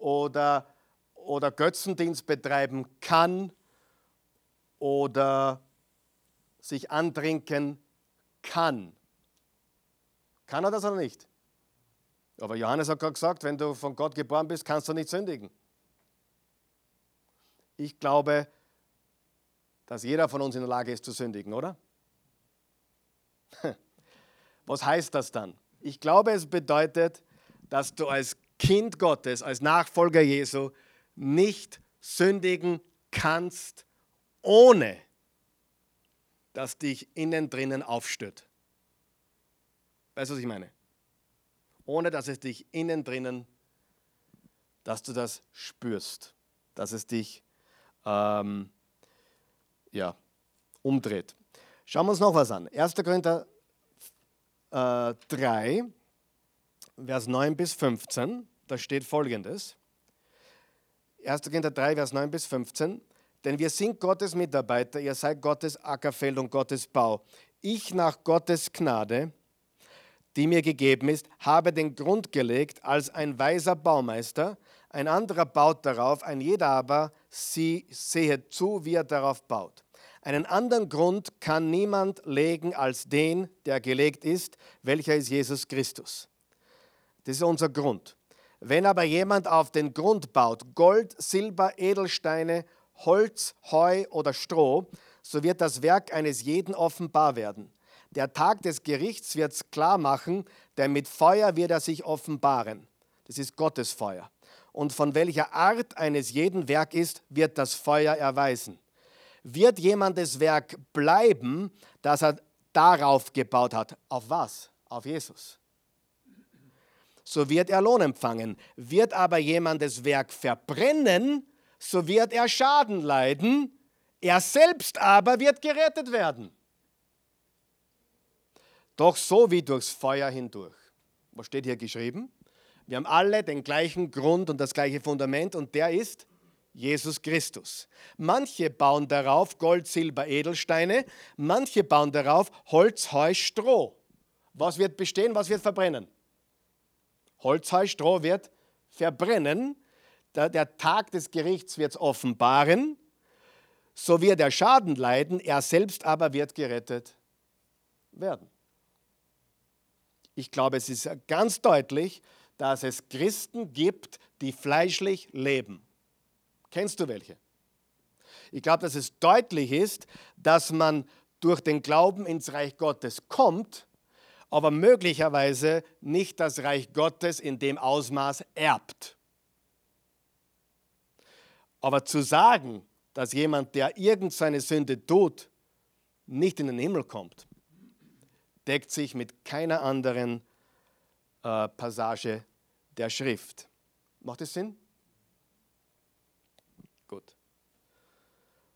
oder, oder Götzendienst betreiben kann oder sich antrinken kann. Kann er das oder nicht? Aber Johannes hat gerade gesagt, wenn du von Gott geboren bist, kannst du nicht sündigen. Ich glaube, dass jeder von uns in der Lage ist zu sündigen, oder? (laughs) Was heißt das dann? Ich glaube, es bedeutet, dass du als Kind Gottes, als Nachfolger Jesu nicht sündigen kannst, ohne dass dich innen drinnen aufstört. Weißt du, was ich meine? Ohne dass es dich innen drinnen, dass du das spürst, dass es dich ähm, ja, umdreht. Schauen wir uns noch was an. 1. Korinther äh, 3, Vers 9 bis 15, da steht folgendes. 1. Korinther 3, Vers 9 bis 15. Denn wir sind Gottes Mitarbeiter, ihr seid Gottes Ackerfeld und Gottes Bau. Ich nach Gottes Gnade, die mir gegeben ist, habe den Grund gelegt als ein weiser Baumeister. Ein anderer baut darauf, ein jeder aber sie sehe zu, wie er darauf baut. Einen anderen Grund kann niemand legen als den, der gelegt ist, welcher ist Jesus Christus. Das ist unser Grund. Wenn aber jemand auf den Grund baut, Gold, Silber, Edelsteine, Holz, Heu oder Stroh, so wird das Werk eines jeden offenbar werden. Der Tag des Gerichts wird es klar machen, denn mit Feuer wird er sich offenbaren. Das ist Gottes Feuer. Und von welcher Art eines jeden Werk ist, wird das Feuer erweisen wird jemandes Werk bleiben, das er darauf gebaut hat. Auf was? Auf Jesus. So wird er Lohn empfangen. Wird aber jemandes Werk verbrennen, so wird er Schaden leiden. Er selbst aber wird gerettet werden. Doch so wie durchs Feuer hindurch. Was steht hier geschrieben? Wir haben alle den gleichen Grund und das gleiche Fundament und der ist Jesus Christus. Manche bauen darauf Gold, Silber, Edelsteine, manche bauen darauf Holz, Heu, Stroh. Was wird bestehen, was wird verbrennen? Holz, Heu, Stroh wird verbrennen. Der, Tag des Gerichts wird es offenbaren. So wird er Schaden leiden, er selbst aber wird gerettet werden. Ich glaube, es ist ganz deutlich, dass es Christen gibt, die fleischlich leben. Kennst du welche? Ich glaube, dass es deutlich ist, dass man durch den Glauben ins Reich Gottes kommt, aber möglicherweise nicht das Reich Gottes in dem Ausmaß erbt. Aber zu sagen, dass jemand, der irgendeine Sünde tut, nicht in den Himmel kommt, deckt sich mit keiner anderen äh, Passage der Schrift. Macht das Sinn? Gut.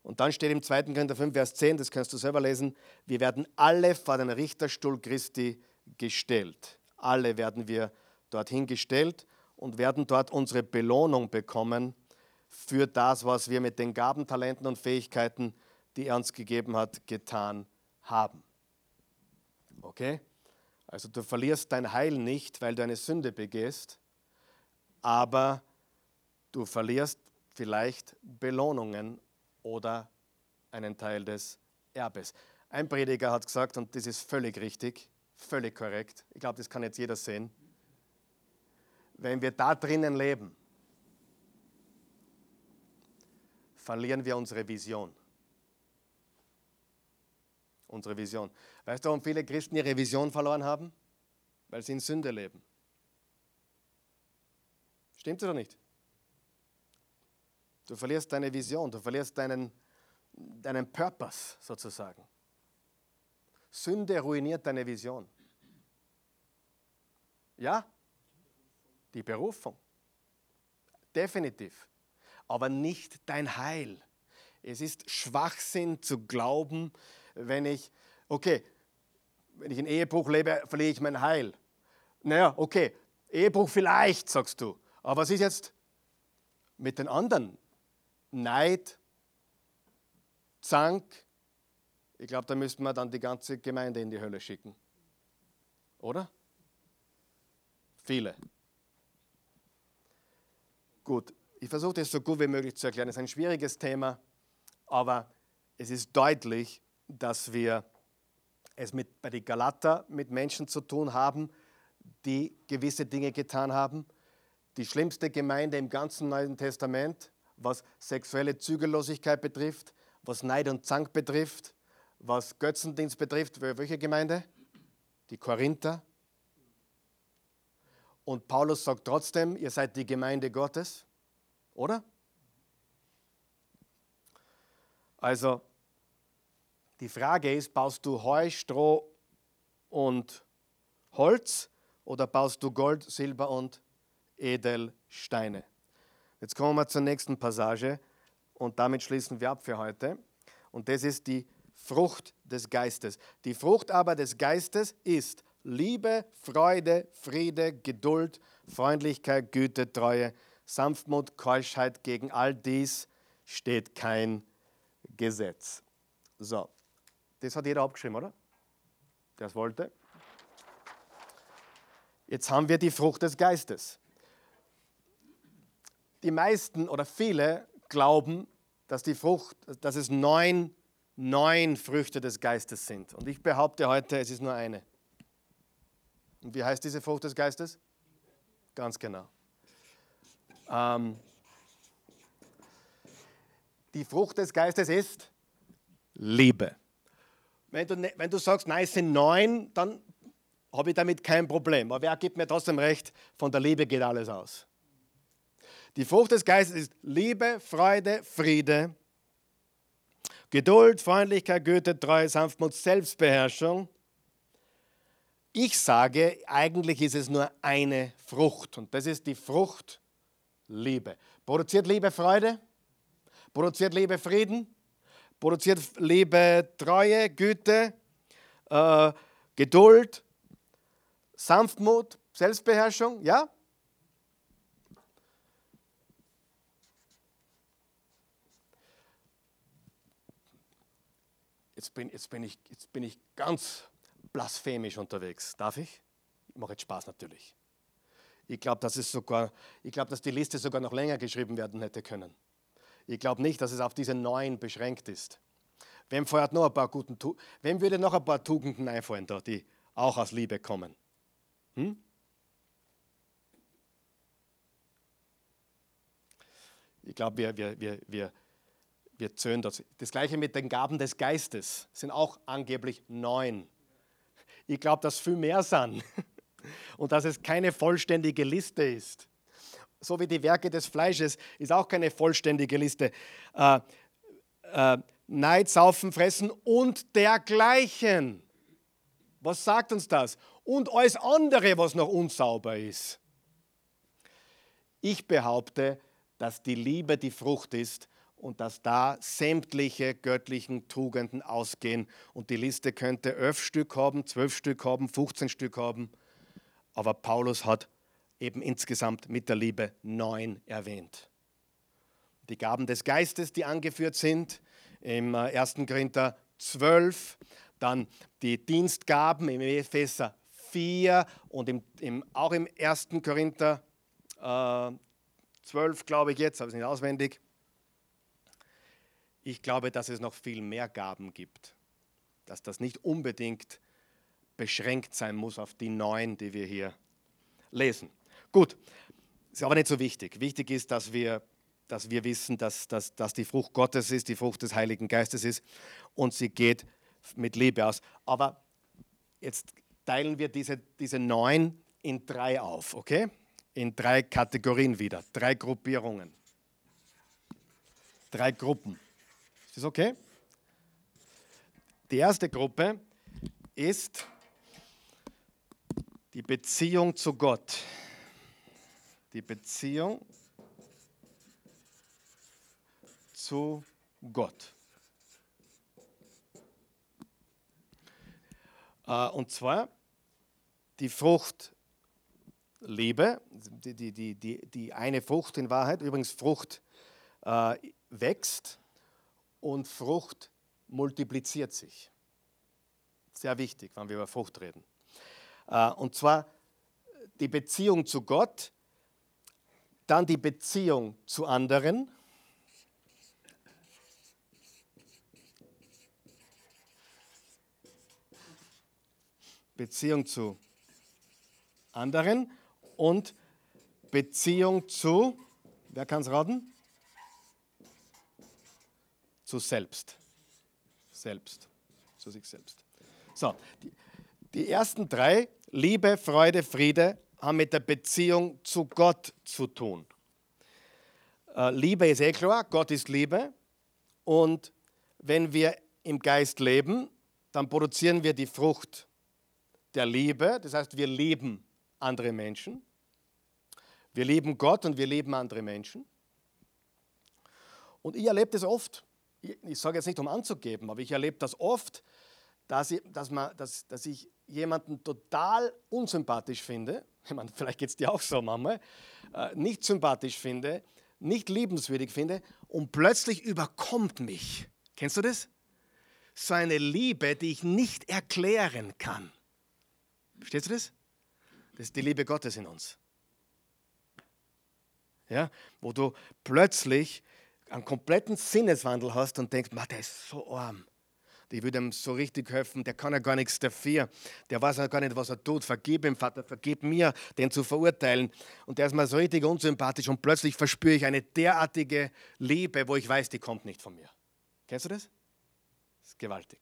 Und dann steht im 2. Korinther 5, Vers 10, das kannst du selber lesen, wir werden alle vor den Richterstuhl Christi gestellt. Alle werden wir dorthin gestellt und werden dort unsere Belohnung bekommen für das, was wir mit den Gaben, Talenten und Fähigkeiten, die er uns gegeben hat, getan haben. Okay? Also du verlierst dein Heil nicht, weil du eine Sünde begehst, aber du verlierst vielleicht Belohnungen oder einen Teil des Erbes. Ein Prediger hat gesagt, und das ist völlig richtig, völlig korrekt, ich glaube, das kann jetzt jeder sehen, wenn wir da drinnen leben, verlieren wir unsere Vision. Unsere Vision. Weißt du, warum viele Christen ihre Vision verloren haben? Weil sie in Sünde leben. Stimmt oder nicht? Du verlierst deine Vision, du verlierst deinen, deinen Purpose sozusagen. Sünde ruiniert deine Vision. Ja? Die Berufung. Definitiv. Aber nicht dein Heil. Es ist Schwachsinn zu glauben, wenn ich, okay, wenn ich in Ehebruch lebe, verliere ich mein Heil. Naja, okay, Ehebruch vielleicht, sagst du. Aber was ist jetzt mit den anderen? Neid, Zank. Ich glaube, da müssten wir dann die ganze Gemeinde in die Hölle schicken. Oder? Viele. Gut, ich versuche das so gut wie möglich zu erklären. Es ist ein schwieriges Thema, aber es ist deutlich, dass wir es mit, bei den Galater mit Menschen zu tun haben, die gewisse Dinge getan haben. Die schlimmste Gemeinde im ganzen Neuen Testament was sexuelle Zügellosigkeit betrifft, was Neid und Zank betrifft, was Götzendienst betrifft. Welche Gemeinde? Die Korinther. Und Paulus sagt trotzdem, ihr seid die Gemeinde Gottes, oder? Also, die Frage ist, baust du Heu, Stroh und Holz oder baust du Gold, Silber und Edelsteine? Jetzt kommen wir zur nächsten Passage und damit schließen wir ab für heute. Und das ist die Frucht des Geistes. Die Frucht aber des Geistes ist Liebe, Freude, Friede, Geduld, Freundlichkeit, Güte, Treue, Sanftmut, Keuschheit. Gegen all dies steht kein Gesetz. So, das hat jeder abgeschrieben, oder? Der es wollte. Jetzt haben wir die Frucht des Geistes die meisten oder viele glauben, dass die Frucht, dass es neun, neun Früchte des Geistes sind. Und ich behaupte heute, es ist nur eine. Und wie heißt diese Frucht des Geistes? Ganz genau. Ähm, die Frucht des Geistes ist Liebe. Wenn du, ne, wenn du sagst, nein, es sind neun, dann habe ich damit kein Problem. Aber wer gibt mir trotzdem recht, von der Liebe geht alles aus. Die Frucht des Geistes ist Liebe, Freude, Friede, Geduld, Freundlichkeit, Güte, Treue, Sanftmut, Selbstbeherrschung. Ich sage, eigentlich ist es nur eine Frucht und das ist die Frucht Liebe. Produziert Liebe Freude? Produziert Liebe Frieden? Produziert Liebe Treue, Güte, äh, Geduld, Sanftmut, Selbstbeherrschung? Ja? Jetzt bin, jetzt bin, ich, jetzt bin ich ganz blasphemisch unterwegs. Darf ich? Ich mache jetzt Spaß natürlich. Ich glaube, dass, glaub, dass die Liste sogar noch länger geschrieben werden hätte können. Ich glaube nicht, dass es auf diese neun beschränkt ist. Wem, feuert noch ein paar guten, wem würde noch ein paar Tugenden einfallen, da, die auch aus Liebe kommen? Hm? Ich glaube, wir, wir, wir, wir, wir zählen das. Das gleiche mit den Gaben des Geistes, sind auch angeblich neun. Ich glaube, dass viel mehr sind (laughs) und dass es keine vollständige Liste ist. So wie die Werke des Fleisches ist auch keine vollständige Liste. Äh, äh, Neid, Saufen, Fressen und dergleichen. Was sagt uns das? Und alles andere, was noch unsauber ist. Ich behaupte, dass die Liebe die Frucht ist und dass da sämtliche göttlichen Tugenden ausgehen. Und die Liste könnte elf Stück haben, zwölf Stück haben, 15 Stück haben. Aber Paulus hat eben insgesamt mit der Liebe neun erwähnt. Die Gaben des Geistes, die angeführt sind im 1. Äh, Korinther 12, dann die Dienstgaben im Epheser 4 und im, im, auch im 1. Korinther äh, 12, glaube ich jetzt, habe ich es nicht auswendig. Ich glaube, dass es noch viel mehr Gaben gibt, dass das nicht unbedingt beschränkt sein muss auf die neun, die wir hier lesen. Gut, ist aber nicht so wichtig. Wichtig ist, dass wir, dass wir wissen, dass, dass, dass die Frucht Gottes ist, die Frucht des Heiligen Geistes ist und sie geht mit Liebe aus. Aber jetzt teilen wir diese, diese neun in drei auf, okay? In drei Kategorien wieder, drei Gruppierungen, drei Gruppen. Ist das okay? Die erste Gruppe ist die Beziehung zu Gott. Die Beziehung zu Gott. Äh, und zwar die Frucht Liebe, die, die, die, die, eine Frucht in Wahrheit, übrigens Frucht äh, wächst und Frucht multipliziert sich. Sehr wichtig, wenn wir über Frucht reden. Äh, und zwar die Beziehung zu Gott, dann die Beziehung zu anderen. Beziehung zu anderen und Beziehung zu, wer kann es raten? Zu selbst. Selbst. Zu sich selbst. So, die, die ersten drei, Liebe, Freude, Friede, haben mit der Beziehung zu Gott zu tun. Äh, Liebe ist eh klar, Gott ist Liebe. Und wenn wir im Geist leben, dann produzieren wir die Frucht der Liebe. Das heißt, wir lieben andere Menschen. Wir lieben Gott und wir lieben andere Menschen. Und ich erlebe das oft. Ich, sage jetzt nicht, um anzugeben, aber ich erlebe das oft, dass ich, dass, man, dass, dass ich jemanden total unsympathisch finde, (laughs) ich meine, vielleicht geht es dir auch so manchmal, äh, nicht sympathisch finde, nicht liebenswürdig finde und plötzlich überkommt mich. Kennst du das? So eine Liebe, die ich nicht erklären kann. Verstehst du das? Das ist die Liebe Gottes in uns. Ja, wo du plötzlich einen kompletten Sinneswandel hast und denkst, der ist so arm ich würde ihm so richtig helfen, der kann ja gar nichts dafür, der weiß ja gar nicht, was er tut, vergib ihm, Vater, vergib mir, den zu verurteilen. Und der ist mir so richtig unsympathisch und plötzlich verspüre ich eine derartige Liebe, wo ich weiß, die kommt nicht von mir. Kennst du das? Das ist gewaltig.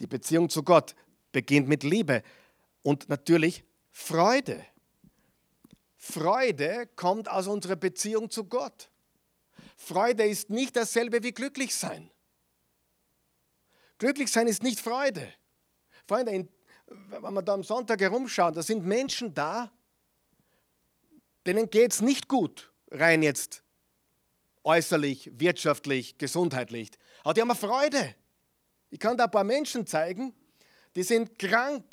Die Beziehung zu Gott beginnt mit Liebe und natürlich Freude. Freude kommt aus unserer Beziehung zu Gott. Freude ist nicht dasselbe wie glücklich sein. Glücklich sein ist nicht Freude. Freunde, wenn man da am Sonntag herumschaut, da sind Menschen da, denen geht es nicht gut, rein jetzt äußerlich, wirtschaftlich, gesundheitlich. Aber die haben eine Freude. Ich kann da ein paar Menschen zeigen, die sind krank,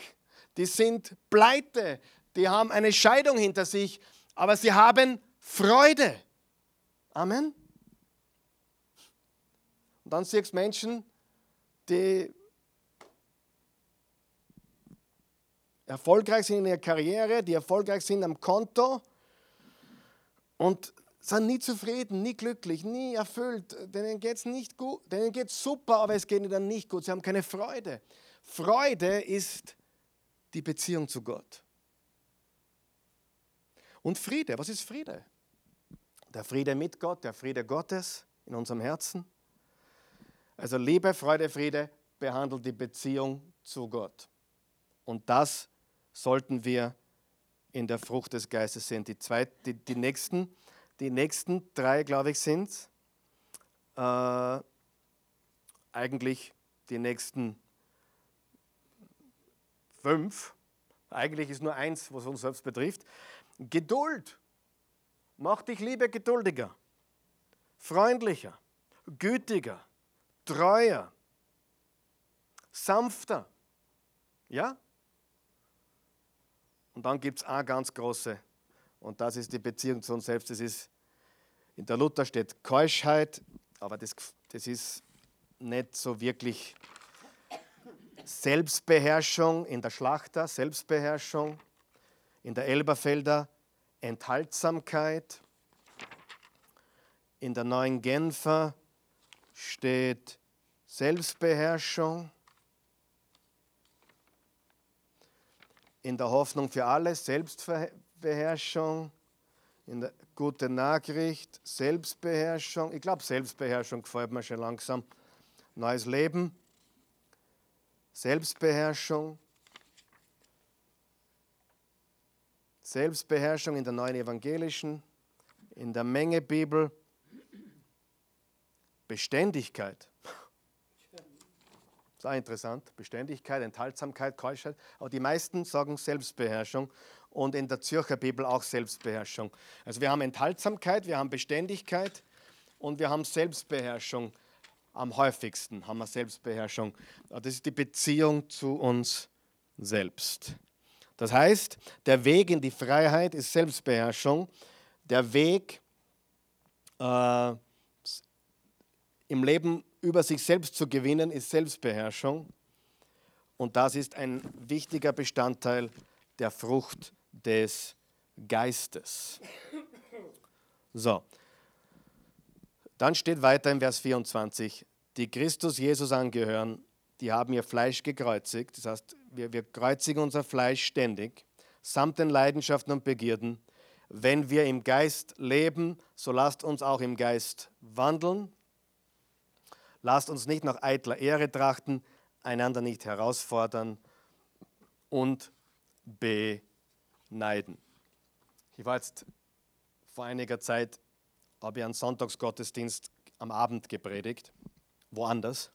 die sind pleite, die haben eine Scheidung hinter sich, aber sie haben Freude. Amen. Und dann siehst du Menschen, die erfolgreich sind in ihrer Karriere, die erfolgreich sind am Konto und sind nie zufrieden, nie glücklich, nie erfüllt. Denen geht es nicht gut, denen geht es super, aber es geht ihnen nicht gut. Sie haben keine Freude. Freude ist die Beziehung zu Gott. Und Friede, was ist Friede? Der Friede mit Gott, der Friede Gottes in unserem Herzen. Also Liebe, Freude, Friede behandelt die Beziehung zu Gott. Und das sollten wir in der Frucht des Geistes sehen. Die, zwei, die, die, nächsten, die nächsten drei, glaube ich, sind äh, eigentlich die nächsten fünf. Eigentlich ist nur eins, was uns selbst betrifft. Geduld. Mach dich lieber geduldiger, freundlicher, gütiger, treuer, sanfter. Ja? Und dann gibt es eine ganz große, und das ist die Beziehung zu uns selbst. Das ist, in der Luther steht Keuschheit, aber das, das ist nicht so wirklich Selbstbeherrschung in der Schlachter, Selbstbeherrschung, in der Elberfelder Enthaltsamkeit, in der neuen Genfer steht Selbstbeherrschung, in der Hoffnung für alle Selbstbeherrschung, in der gute Nachricht Selbstbeherrschung. Ich glaube, Selbstbeherrschung gefällt mir schon langsam. Neues Leben, Selbstbeherrschung, Selbstbeherrschung in der neuen evangelischen, in der Menge Bibel, Beständigkeit. Das ist auch interessant. Beständigkeit, Enthaltsamkeit, Keuschheit. Aber die meisten sagen Selbstbeherrschung und in der Zürcher Bibel auch Selbstbeherrschung. Also wir haben Enthaltsamkeit, wir haben Beständigkeit und wir haben Selbstbeherrschung. Am häufigsten haben wir Selbstbeherrschung. Das ist die Beziehung zu uns selbst. Das heißt, der Weg in die Freiheit ist Selbstbeherrschung. Der Weg äh, im Leben über sich selbst zu gewinnen, ist Selbstbeherrschung. Und das ist ein wichtiger Bestandteil der Frucht des Geistes. So, dann steht weiter im Vers 24, die Christus Jesus angehören, die haben ihr Fleisch gekreuzigt. Das heißt, wir, wir kreuzigen unser Fleisch ständig, samt den Leidenschaften und Begierden. Wenn wir im Geist leben, so lasst uns auch im Geist wandeln. Lasst uns nicht nach eitler Ehre trachten, einander nicht herausfordern und beneiden. Ich war jetzt vor einiger Zeit, habe ich einen Sonntagsgottesdienst am Abend gepredigt, woanders.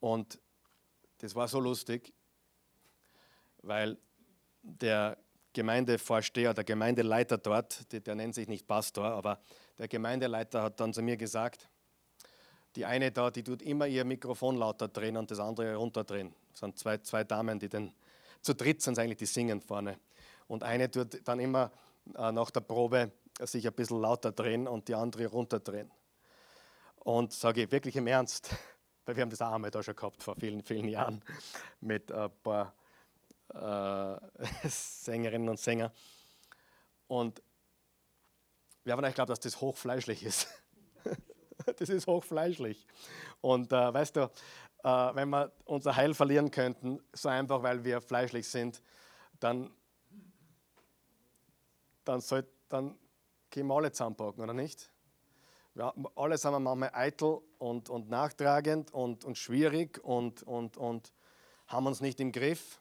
Und das war so lustig, weil der Gemeindevorsteher, der Gemeindeleiter dort, der, nennt sich nicht Pastor, aber der Gemeindeleiter hat dann zu mir gesagt, die eine da, die tut immer ihr Mikrofon lauter drehen und das andere runterdrehen. Das sind zwei, zwei Damen, die den, zu dritt sind eigentlich, die singen vorne. Und eine tut dann immer äh, nach der Probe sich ein bisschen lauter drehen und die andere runterdrehen. Und sage ich wirklich im Ernst, (laughs) weil wir haben das auch einmal da schon gehabt vor vielen, vielen Jahren mit ein paar äh, (laughs) Sängerinnen und Sängern. Und wir haben eigentlich geglaubt, dass das hochfleischlich ist. (laughs) das ist hochfleischlich. Und äh, weißt du, äh, wenn wir unser Heil verlieren könnten, so einfach, weil wir fleischlich sind, dann, dann, soll, dann können wir alle zusammenpacken, oder nicht? Ja, alle sind wir manchmal eitel und, und nachtragend und, und schwierig und, und, und haben uns nicht im Griff.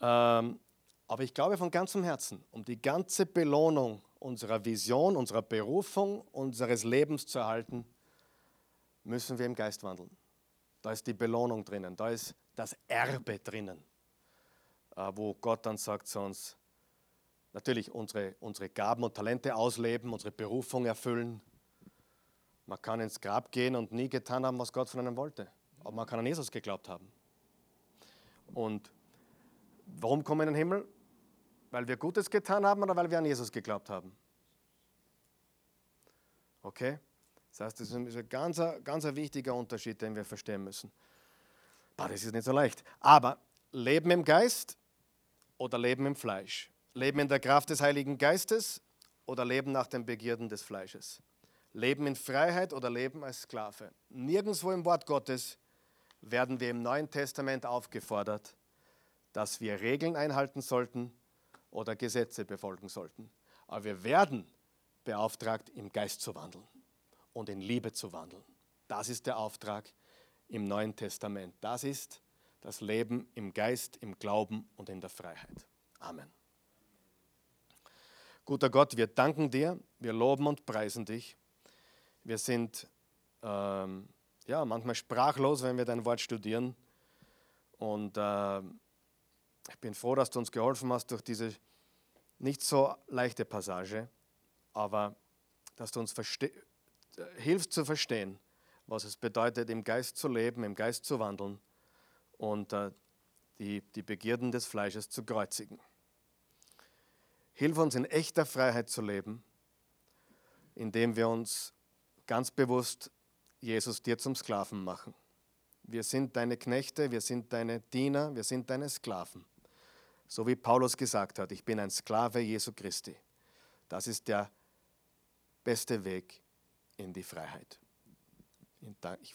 Ähm, aber ich glaube von ganzem Herzen, um die ganze Belohnung unserer Vision, unserer Berufung, unseres Lebens zu erhalten, müssen wir im Geist wandeln. Da ist die Belohnung drinnen, da ist das Erbe drinnen, äh, wo Gott dann sagt zu uns, natürlich unsere, unsere Gaben und Talente ausleben, unsere Berufung erfüllen. Man kann ins Grab gehen und nie getan haben, was Gott von einem wollte. Aber man kann an Jesus geglaubt haben. Und warum kommen wir in den Himmel? Weil wir Gutes getan haben oder weil wir an Jesus geglaubt haben? Okay? Das heißt, das ist ein ganz, ganz wichtiger Unterschied, den wir verstehen müssen. Boah, das ist nicht so leicht. Aber Leben im Geist oder Leben im Fleisch? Leben in der Kraft des Heiligen Geistes oder Leben nach den Begierden des Fleisches? Leben in Freiheit oder Leben als Sklave? Nirgendwo im Wort Gottes werden wir im Neuen Testament aufgefordert, dass wir Regeln einhalten sollten oder Gesetze befolgen sollten. Aber wir werden beauftragt, im Geist zu wandeln und in Liebe zu wandeln. Das ist der Auftrag im Neuen Testament. Das ist das Leben im Geist, im Glauben und in der Freiheit. Amen. Guter Gott, wir danken dir, wir loben und preisen dich. Wir sind ähm, ja, manchmal sprachlos, wenn wir dein Wort studieren. Und äh, ich bin froh, dass du uns geholfen hast durch diese nicht so leichte Passage, aber dass du uns hilfst zu verstehen, was es bedeutet, im Geist zu leben, im Geist zu wandeln und äh, die, die Begierden des Fleisches zu kreuzigen. Hilf uns in echter Freiheit zu leben, indem wir uns ganz bewusst Jesus dir zum Sklaven machen. Wir sind deine Knechte, wir sind deine Diener, wir sind deine Sklaven. So wie Paulus gesagt hat, ich bin ein Sklave Jesu Christi. Das ist der beste Weg in die Freiheit.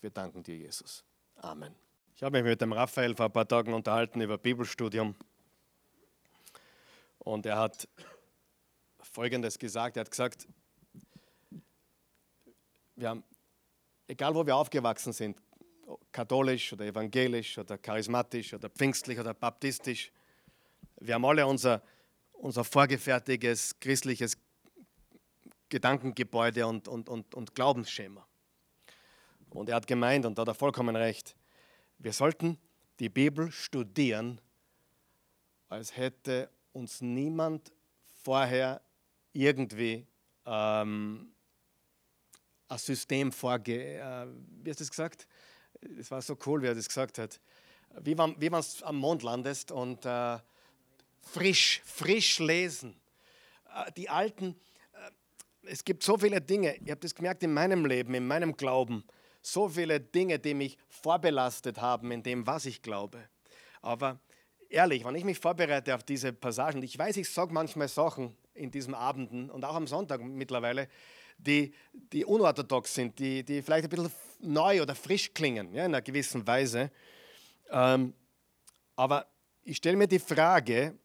Wir danken dir, Jesus. Amen. Ich habe mich mit dem Raphael vor ein paar Tagen unterhalten über Bibelstudium. Und er hat Folgendes gesagt. Er hat gesagt, wir haben, egal wo wir aufgewachsen sind, katholisch oder evangelisch oder charismatisch oder pfingstlich oder baptistisch, wir haben alle unser, unser vorgefertigtes christliches Gedankengebäude und, und, und, und Glaubensschema. Und er hat gemeint, und da hat er vollkommen recht, wir sollten die Bibel studieren, als hätte uns niemand vorher irgendwie ähm, ein System vorge... Äh, wie hast du das gesagt? Es war so cool, wie er das gesagt hat. Wie wenn du am Mond landest und äh, frisch, frisch lesen. Äh, die alten, äh, es gibt so viele Dinge, ich habe das gemerkt in meinem Leben, in meinem Glauben, so viele Dinge, die mich vorbelastet haben in dem, was ich glaube. Aber ehrlich, wenn ich mich vorbereite auf diese Passagen, ich weiß, ich sage manchmal Sachen in diesen Abenden und auch am Sonntag mittlerweile, die, die unorthodox sind, die, die vielleicht ein bisschen neu oder frisch klingen, ja, in einer gewissen Weise. Ähm, aber ich stelle mir die Frage,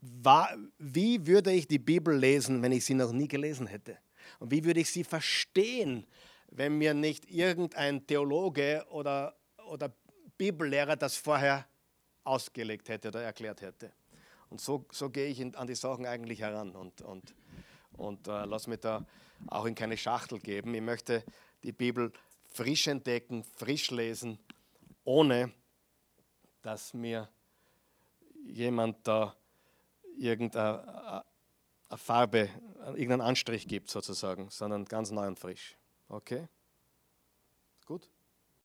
wie würde ich die Bibel lesen, wenn ich sie noch nie gelesen hätte? Und wie würde ich sie verstehen, wenn mir nicht irgendein Theologe oder, oder Bibellehrer das vorher ausgelegt hätte oder erklärt hätte? Und so, so gehe ich an die Sachen eigentlich heran und, und, und äh, lass mich da auch in keine Schachtel geben. Ich möchte die Bibel frisch entdecken, frisch lesen, ohne dass mir jemand da irgendeine Farbe, irgendeinen Anstrich gibt sozusagen, sondern ganz neu und frisch. Okay? Gut?